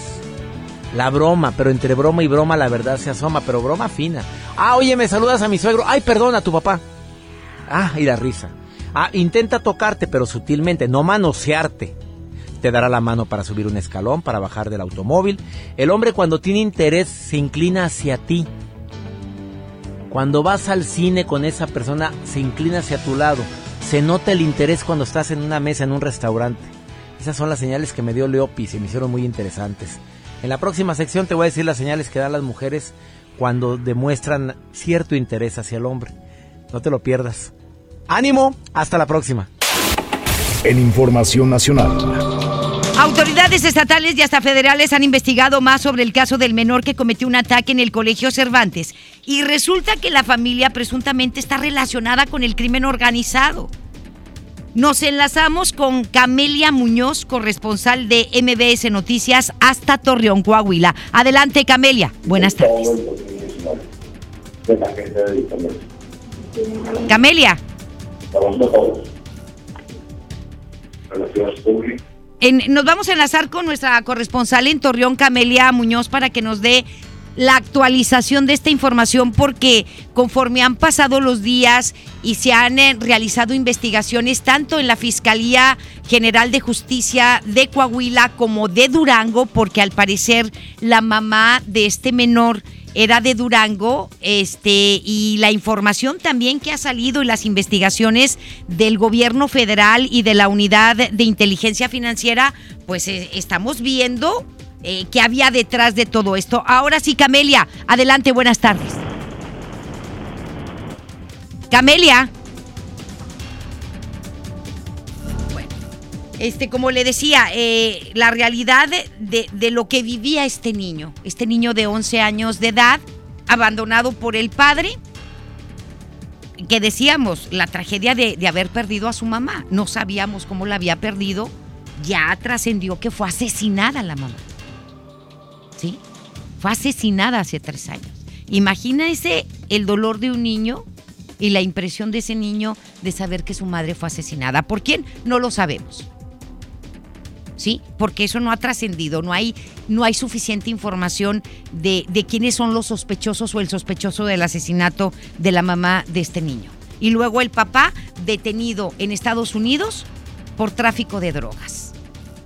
La broma, pero entre broma y broma la verdad se asoma, pero broma fina. Ah, oye, me saludas a mi suegro. Ay, perdona tu papá. Ah, y la risa. Ah, intenta tocarte, pero sutilmente, no manosearte. Te dará la mano para subir un escalón, para bajar del automóvil. El hombre cuando tiene interés se inclina hacia ti. Cuando vas al cine con esa persona, se inclina hacia tu lado. Se nota el interés cuando estás en una mesa en un restaurante. Esas son las señales que me dio Leopi y se me hicieron muy interesantes. En la próxima sección te voy a decir las señales que dan las mujeres cuando demuestran cierto interés hacia el hombre. No te lo pierdas. Ánimo, hasta la próxima. En Información Nacional. Autoridades estatales y hasta federales han investigado más sobre el caso del menor que cometió un ataque en el Colegio Cervantes y resulta que la familia presuntamente está relacionada con el crimen organizado. Nos enlazamos con Camelia Muñoz, corresponsal de MBS Noticias hasta Torreón, Coahuila. Adelante, Camelia. Buenas tardes. Camelia. Nos vamos a enlazar con nuestra corresponsal en Torreón, Camelia Muñoz, para que nos dé la actualización de esta información porque conforme han pasado los días y se han eh, realizado investigaciones tanto en la Fiscalía General de Justicia de Coahuila como de Durango, porque al parecer la mamá de este menor era de Durango, este, y la información también que ha salido en las investigaciones del gobierno federal y de la unidad de inteligencia financiera, pues eh, estamos viendo eh, qué había detrás de todo esto. Ahora sí, Camelia, adelante, buenas tardes. Camelia. Este, como le decía, eh, la realidad de, de, lo que vivía este niño, este niño de 11 años de edad, abandonado por el padre, que decíamos, la tragedia de, de haber perdido a su mamá, no sabíamos cómo la había perdido, ya trascendió que fue asesinada la mamá. ¿sí? Fue asesinada hace tres años. Imagínese el dolor de un niño y la impresión de ese niño de saber que su madre fue asesinada. ¿Por quién? No lo sabemos. ¿Sí? Porque eso no ha trascendido, no hay, no hay suficiente información de, de quiénes son los sospechosos o el sospechoso del asesinato de la mamá de este niño. Y luego el papá detenido en Estados Unidos por tráfico de drogas.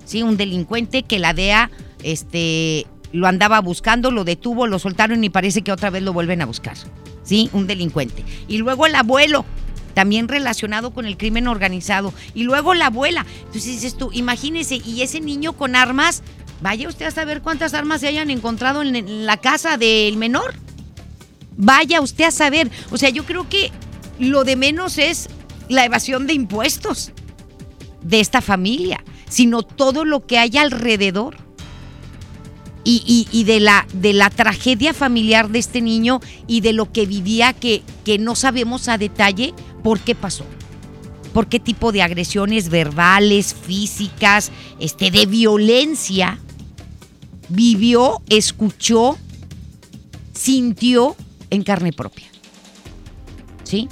¿Sí? Un delincuente que la DEA este, lo andaba buscando, lo detuvo, lo soltaron y parece que otra vez lo vuelven a buscar. ¿Sí? Un delincuente. Y luego el abuelo, también relacionado con el crimen organizado. Y luego la abuela. Entonces dices tú, imagínese, y ese niño con armas, vaya usted a saber cuántas armas se hayan encontrado en la casa del menor. Vaya usted a saber. O sea, yo creo que lo de menos es la evasión de impuestos de esta familia, sino todo lo que hay alrededor y, de, la, de la tragedia familiar de este niño y de lo que vivía que, que no sabemos a detalle por qué pasó. Por qué tipo de agresiones verbales, físicas, este, de violencia vivió, escuchó, sintió en carne propia. ¿Sí?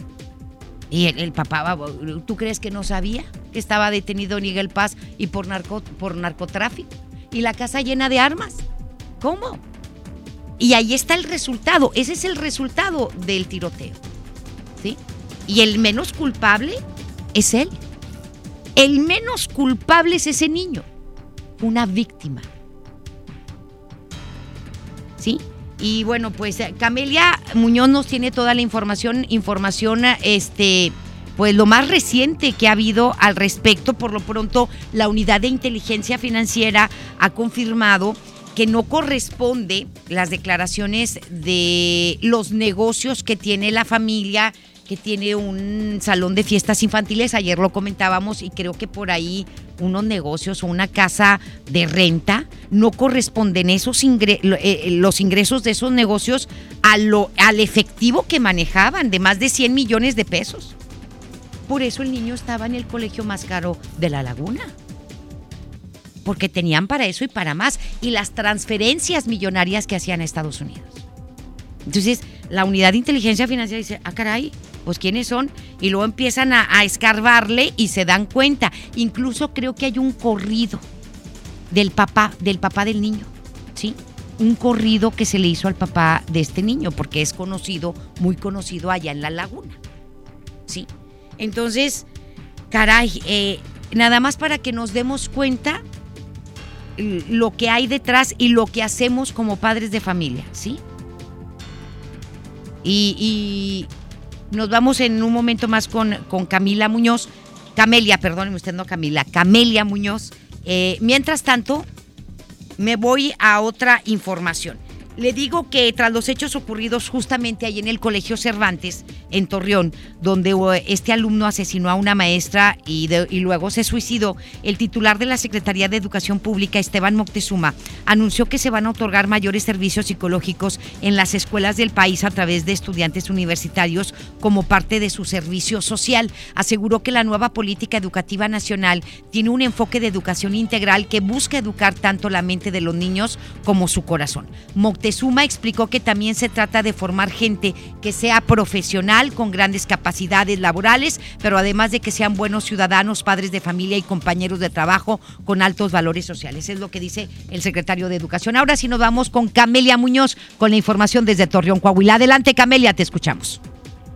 Y el, papá, ¿tú crees que no sabía que estaba detenido Miguel Paz y por, narco, por narcotráfico? Y la casa llena de armas. ¿Cómo? Y ahí está el resultado. Ese es el resultado del tiroteo. ¿Sí? Y el menos culpable es él. El menos culpable es ese niño. Una víctima. ¿Sí? Y bueno, pues Camelia Muñoz nos tiene toda la información, información este, pues lo más reciente que ha habido al respecto. Por lo pronto, la unidad de inteligencia financiera ha confirmado que no corresponde las declaraciones de los negocios que tiene la familia que tiene un salón de fiestas infantiles, ayer lo comentábamos y creo que por ahí unos negocios o una casa de renta no corresponden esos eh, los ingresos de esos negocios al efectivo que manejaban de más de 100 millones de pesos. Por eso el niño estaba en el colegio más caro de la laguna. Porque tenían para eso y para más. Y las transferencias millonarias que hacían a Estados Unidos. Entonces, la unidad de inteligencia financiera dice, ah, caray, pues quiénes son, y luego empiezan a, escarbarle y se dan cuenta. Incluso creo que hay un corrido del papá, del papá del niño, ¿sí? Un corrido que se le hizo al papá de este niño, porque es conocido, muy conocido allá en la laguna. ¿Sí? Entonces, caray, eh, nada más para que nos demos cuenta lo que hay detrás y lo que hacemos como padres de familia, ¿sí? y, nos vamos en un momento más con, con Camila Muñoz. Camelia, perdóneme usted, no Camila, Camelia Muñoz. Eh, mientras tanto, me voy a otra información. Le digo que tras los hechos ocurridos justamente ahí en el Colegio Cervantes, en Torreón, donde eh, este alumno asesinó a una maestra y, luego se suicidó, el titular de la Secretaría de Educación Pública, Esteban Moctezuma, anunció que se van a otorgar mayores servicios psicológicos en las escuelas del país a través de estudiantes universitarios como parte de su servicio social. Aseguró que la nueva política educativa nacional tiene un enfoque de educación integral que busca educar tanto la mente de los niños como su corazón. Suma explicó que también se trata de formar gente que sea profesional, con grandes capacidades laborales, pero además de que sean buenos ciudadanos, padres de familia y compañeros de trabajo con altos valores sociales. Es lo que dice el secretario de Educación. Ahora sí nos vamos con Camelia Muñoz con la información desde Torreón, Coahuila. Adelante, Camelia, te escuchamos.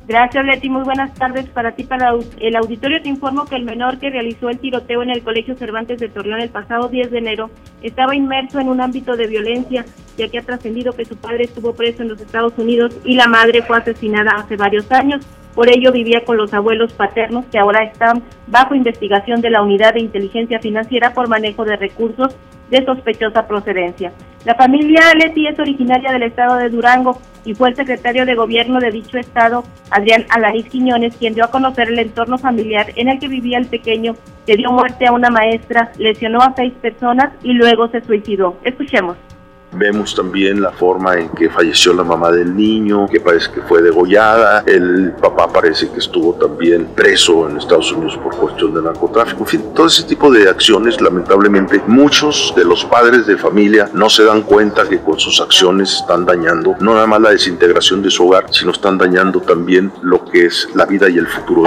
Gracias, Leti. Muy buenas tardes para ti, para el auditorio. Te informo que el menor que realizó el tiroteo en el Colegio Cervantes de Torreón el pasado 10 de enero estaba inmerso en un ámbito de violencia, ya que ha trascendido que su padre estuvo preso en los Estados Unidos y la madre fue asesinada hace varios años. Por ello vivía con los abuelos paternos que ahora están bajo investigación de la Unidad de Inteligencia Financiera por manejo de recursos de sospechosa procedencia. La familia Leti es originaria del estado de Durango y fue el secretario de gobierno de dicho estado, Adrián Alaniz Quiñones, quien dio a conocer el entorno familiar en el que vivía el pequeño, que dio muerte a una maestra, lesionó a seis personas y luego se suicidó. Escuchemos. Vemos también la forma en que falleció la mamá del niño, que parece que fue degollada. El papá parece que estuvo también preso en Estados Unidos por cuestión de narcotráfico. En fin, todo ese tipo de acciones, lamentablemente, muchos de los padres de familia no se dan cuenta que con sus acciones están dañando no nada más la desintegración de su hogar, sino están dañando también lo que es la vida y el futuro.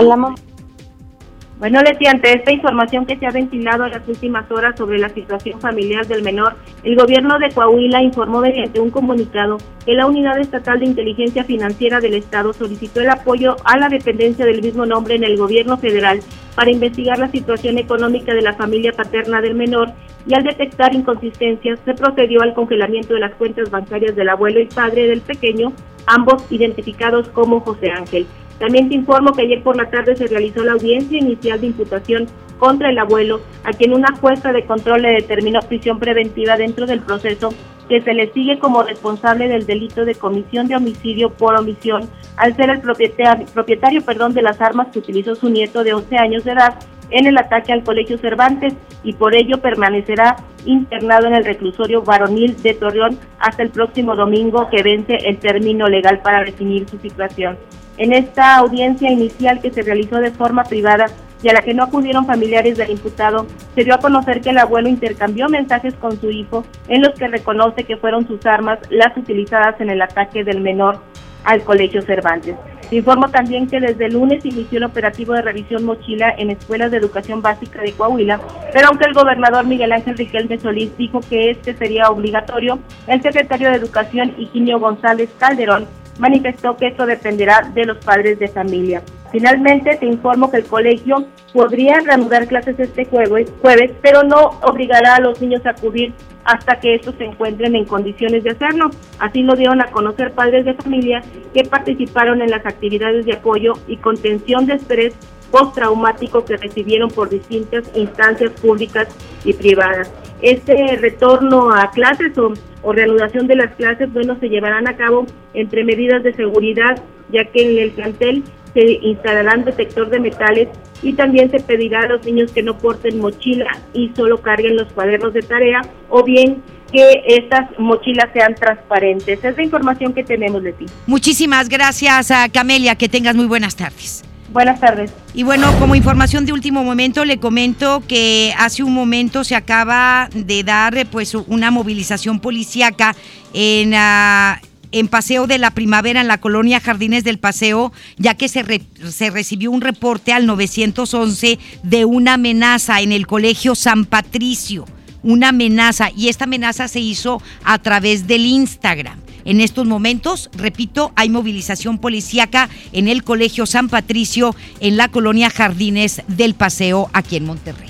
Bueno, Leti, ante esta información que se ha ventilado en las últimas horas sobre la situación familiar del menor, el gobierno de Coahuila informó mediante un comunicado que la Unidad Estatal de Inteligencia Financiera del Estado solicitó el apoyo a la dependencia del mismo nombre en el gobierno federal para investigar la situación económica de la familia paterna del menor y al detectar inconsistencias se procedió al congelamiento de las cuentas bancarias del abuelo y padre del pequeño, ambos identificados como José Ángel. También te informo que ayer por la tarde se realizó la audiencia inicial de imputación contra el abuelo, a quien una jueza de control le determinó prisión preventiva dentro del proceso que se le sigue como responsable del delito de comisión de homicidio por omisión al ser el propietario, propietario perdón, de las armas que utilizó su nieto de 11 años de edad en el ataque al Colegio Cervantes y por ello permanecerá internado en el reclusorio varonil de Torreón hasta el próximo domingo que vence el término legal para definir su situación. En esta audiencia inicial que se realizó de forma privada y a la que no acudieron familiares del imputado, se dio a conocer que el abuelo intercambió mensajes con su hijo en los que reconoce que fueron sus armas las utilizadas en el ataque del menor al Colegio Cervantes. Se informó también que desde el lunes inició el operativo de revisión mochila en escuelas de educación básica de Coahuila, pero aunque el gobernador Miguel Ángel Riquelme Solís dijo que este sería obligatorio, el secretario de Educación, Higinio González Calderón, manifestó que esto dependerá de los padres de familia. Finalmente, te informo que el colegio podría reanudar clases este jueves, jueves, pero no obligará a los niños a acudir hasta que estos se encuentren en condiciones de hacerlo. Así lo dieron a conocer padres de familia que participaron en las actividades de apoyo y contención de estrés postraumático que recibieron por distintas instancias públicas y privadas. Este retorno a clases o, o reanudación de las clases, bueno, se llevarán a cabo entre medidas de seguridad, ya que en el plantel se instalarán detector de metales y también se pedirá a los niños que no porten mochila y solo carguen los cuadernos de tarea o bien que estas mochilas sean transparentes. Es la información que tenemos de ti. Muchísimas gracias a Camelia, que tengas muy buenas tardes. Buenas tardes. Y bueno, como información de último momento, le comento que hace un momento se acaba de dar pues una movilización policíaca en... ah, en Paseo de la Primavera, en la colonia Jardines del Paseo, ya que se, re- se recibió un reporte al 911 de una amenaza en el colegio San Patricio. Una amenaza, y esta amenaza se hizo a través del Instagram. En estos momentos, repito, hay movilización policíaca en el colegio San Patricio, en la colonia Jardines del Paseo, aquí en Monterrey.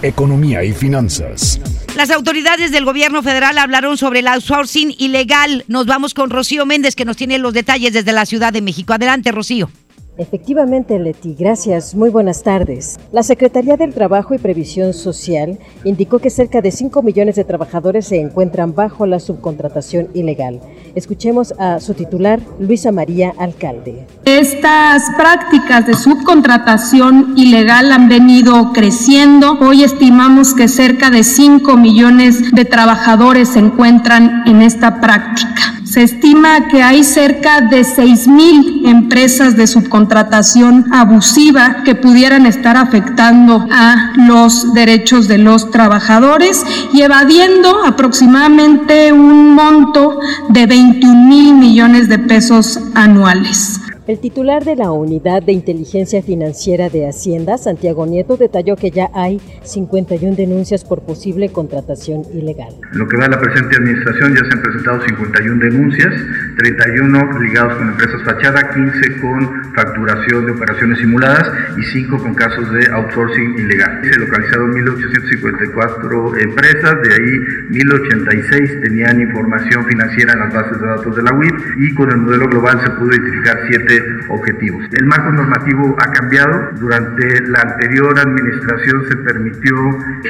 Economía y finanzas. Las autoridades del gobierno federal hablaron sobre el outsourcing ilegal. Nos vamos con Rocío Méndez, que nos tiene los detalles desde la Ciudad de México. Adelante, Rocío. Efectivamente, Leti, gracias. Muy buenas tardes. La Secretaría del Trabajo y Previsión Social indicó que cerca de 5 millones de trabajadores se encuentran bajo la subcontratación ilegal. Escuchemos a su titular, Luisa María Alcalde. Estas prácticas de subcontratación ilegal han venido creciendo. Hoy estimamos que cerca de 5 millones de trabajadores se encuentran en esta práctica. Se estima que hay cerca de 6 mil empresas de subcontratación abusiva que pudieran estar afectando a los derechos de los trabajadores y evadiendo aproximadamente un monto de 21 mil millones de pesos anuales. El titular de la Unidad de Inteligencia Financiera de Hacienda, Santiago Nieto, detalló que ya hay 51 denuncias por posible contratación ilegal. En lo que va a la presente administración ya se han presentado 51 denuncias, 31 ligados con empresas fachada, 15 con facturación de operaciones simuladas y 5 con casos de outsourcing ilegal. Se localizaron 1.854 empresas, de ahí 1.086 tenían información financiera en las bases de datos de la UIP y con el modelo global se pudo identificar 7 objetivos. El marco normativo ha cambiado. Durante la anterior administración se permitió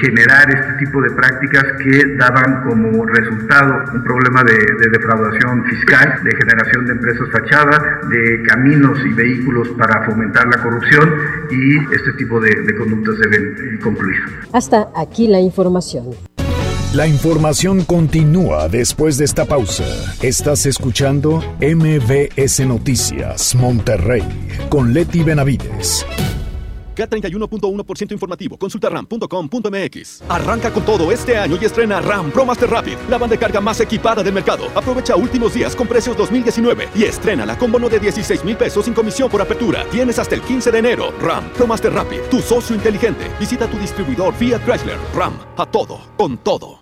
generar este tipo de prácticas que daban como resultado un problema de, de defraudación fiscal, de generación de empresas fachada, de caminos y vehículos para fomentar la corrupción y este tipo de, de conductas deben eh, concluir. Hasta aquí la información. La información continúa después de esta pausa. Estás escuchando MBS Noticias Monterrey con Leti Benavides. K31.1% informativo. Consulta ram.com.mx. Arranca con todo este año y estrena RAM Pro Master Rapid, la banda de carga más equipada del mercado. Aprovecha últimos días con precios 2019 y estrénala con bono de 16 mil pesos sin comisión por apertura. Tienes hasta el 15 de enero. RAM Pro Master Rapid, tu socio inteligente. Visita tu distribuidor Fiat Chrysler. RAM, a todo, con todo.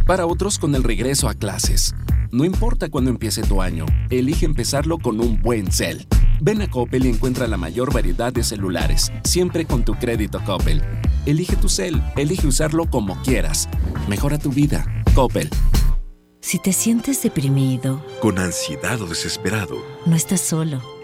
para otros con el regreso a clases. No importa cuándo empiece tu año, elige empezarlo con un buen cel. Ven a Coppel y encuentra la mayor variedad de celulares, siempre con tu crédito Coppel. Elige tu cel, elige usarlo como quieras. Mejora tu vida. Coppel. Si te sientes deprimido, Con ansiedad o desesperado, no estás solo.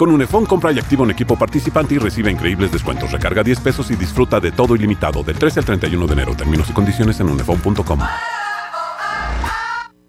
Con Unifón compra y activa un equipo participante y recibe increíbles descuentos. Recarga 10 pesos y disfruta de todo ilimitado del 13 al 31 de enero. Términos y condiciones en unifón.com.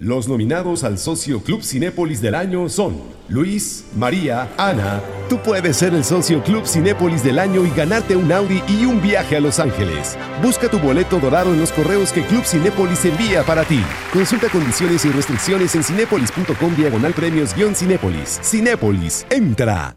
Los nominados al Socio Club Cinépolis del año son Luis, María, Ana. Tú puedes ser el Socio Club Cinépolis del año y ganarte un Audi y un viaje a Los Ángeles. Busca tu boleto dorado en los correos que Club Cinépolis envía para ti. Consulta condiciones y restricciones en cinépolis.com diagonal premios-cinépolis. Cinépolis, entra.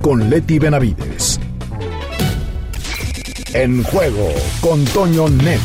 con Leti Benavides. En juego con Toño Net.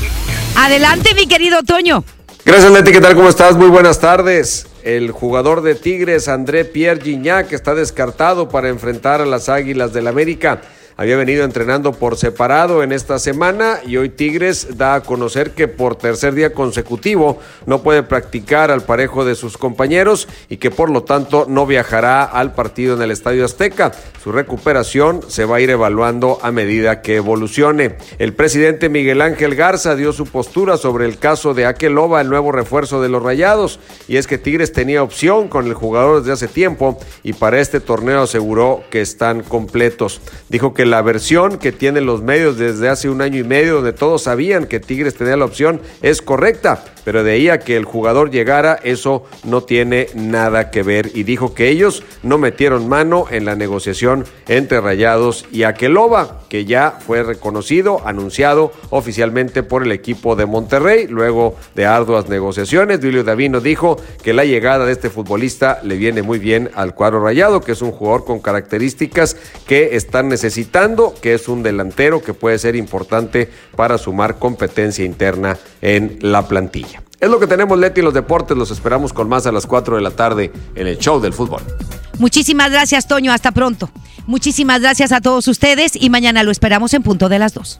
Adelante, mi querido Toño. Gracias, Leti. ¿Qué tal? ¿Cómo estás? Muy buenas tardes. El jugador de Tigres, André Pierre Gignac, está descartado para enfrentar a las Águilas del América había venido entrenando por separado en esta semana y hoy Tigres da a conocer que por tercer día consecutivo no puede practicar al parejo de sus compañeros y que por lo tanto no viajará al partido en el Estadio Azteca. Su recuperación se va a ir evaluando a medida que evolucione. El presidente Miguel Ángel Garza dio su postura sobre el caso de Akeloba, el nuevo refuerzo de los Rayados, y es que Tigres tenía opción con el jugador desde hace tiempo y para este torneo aseguró que están completos. Dijo que la versión que tienen los medios desde hace un año y medio, donde todos sabían que Tigres tenía la opción, es correcta, pero de ahí a que el jugador llegara, eso no tiene nada que ver. Y dijo que ellos no metieron mano en la negociación entre Rayados y Aqueloba, que ya fue reconocido, anunciado oficialmente por el equipo de Monterrey, luego de arduas negociaciones. Duilio Davino dijo que la llegada de este futbolista le viene muy bien al cuadro rayado, que es un jugador con características que están necesitando, que es un delantero que puede ser importante para sumar competencia interna en la plantilla. Es lo que tenemos, Leti, los deportes. Los esperamos con más a las 4 de la tarde en el show del fútbol. Muchísimas gracias, Toño. Hasta pronto. Muchísimas gracias a todos ustedes y mañana lo esperamos en punto de las 2.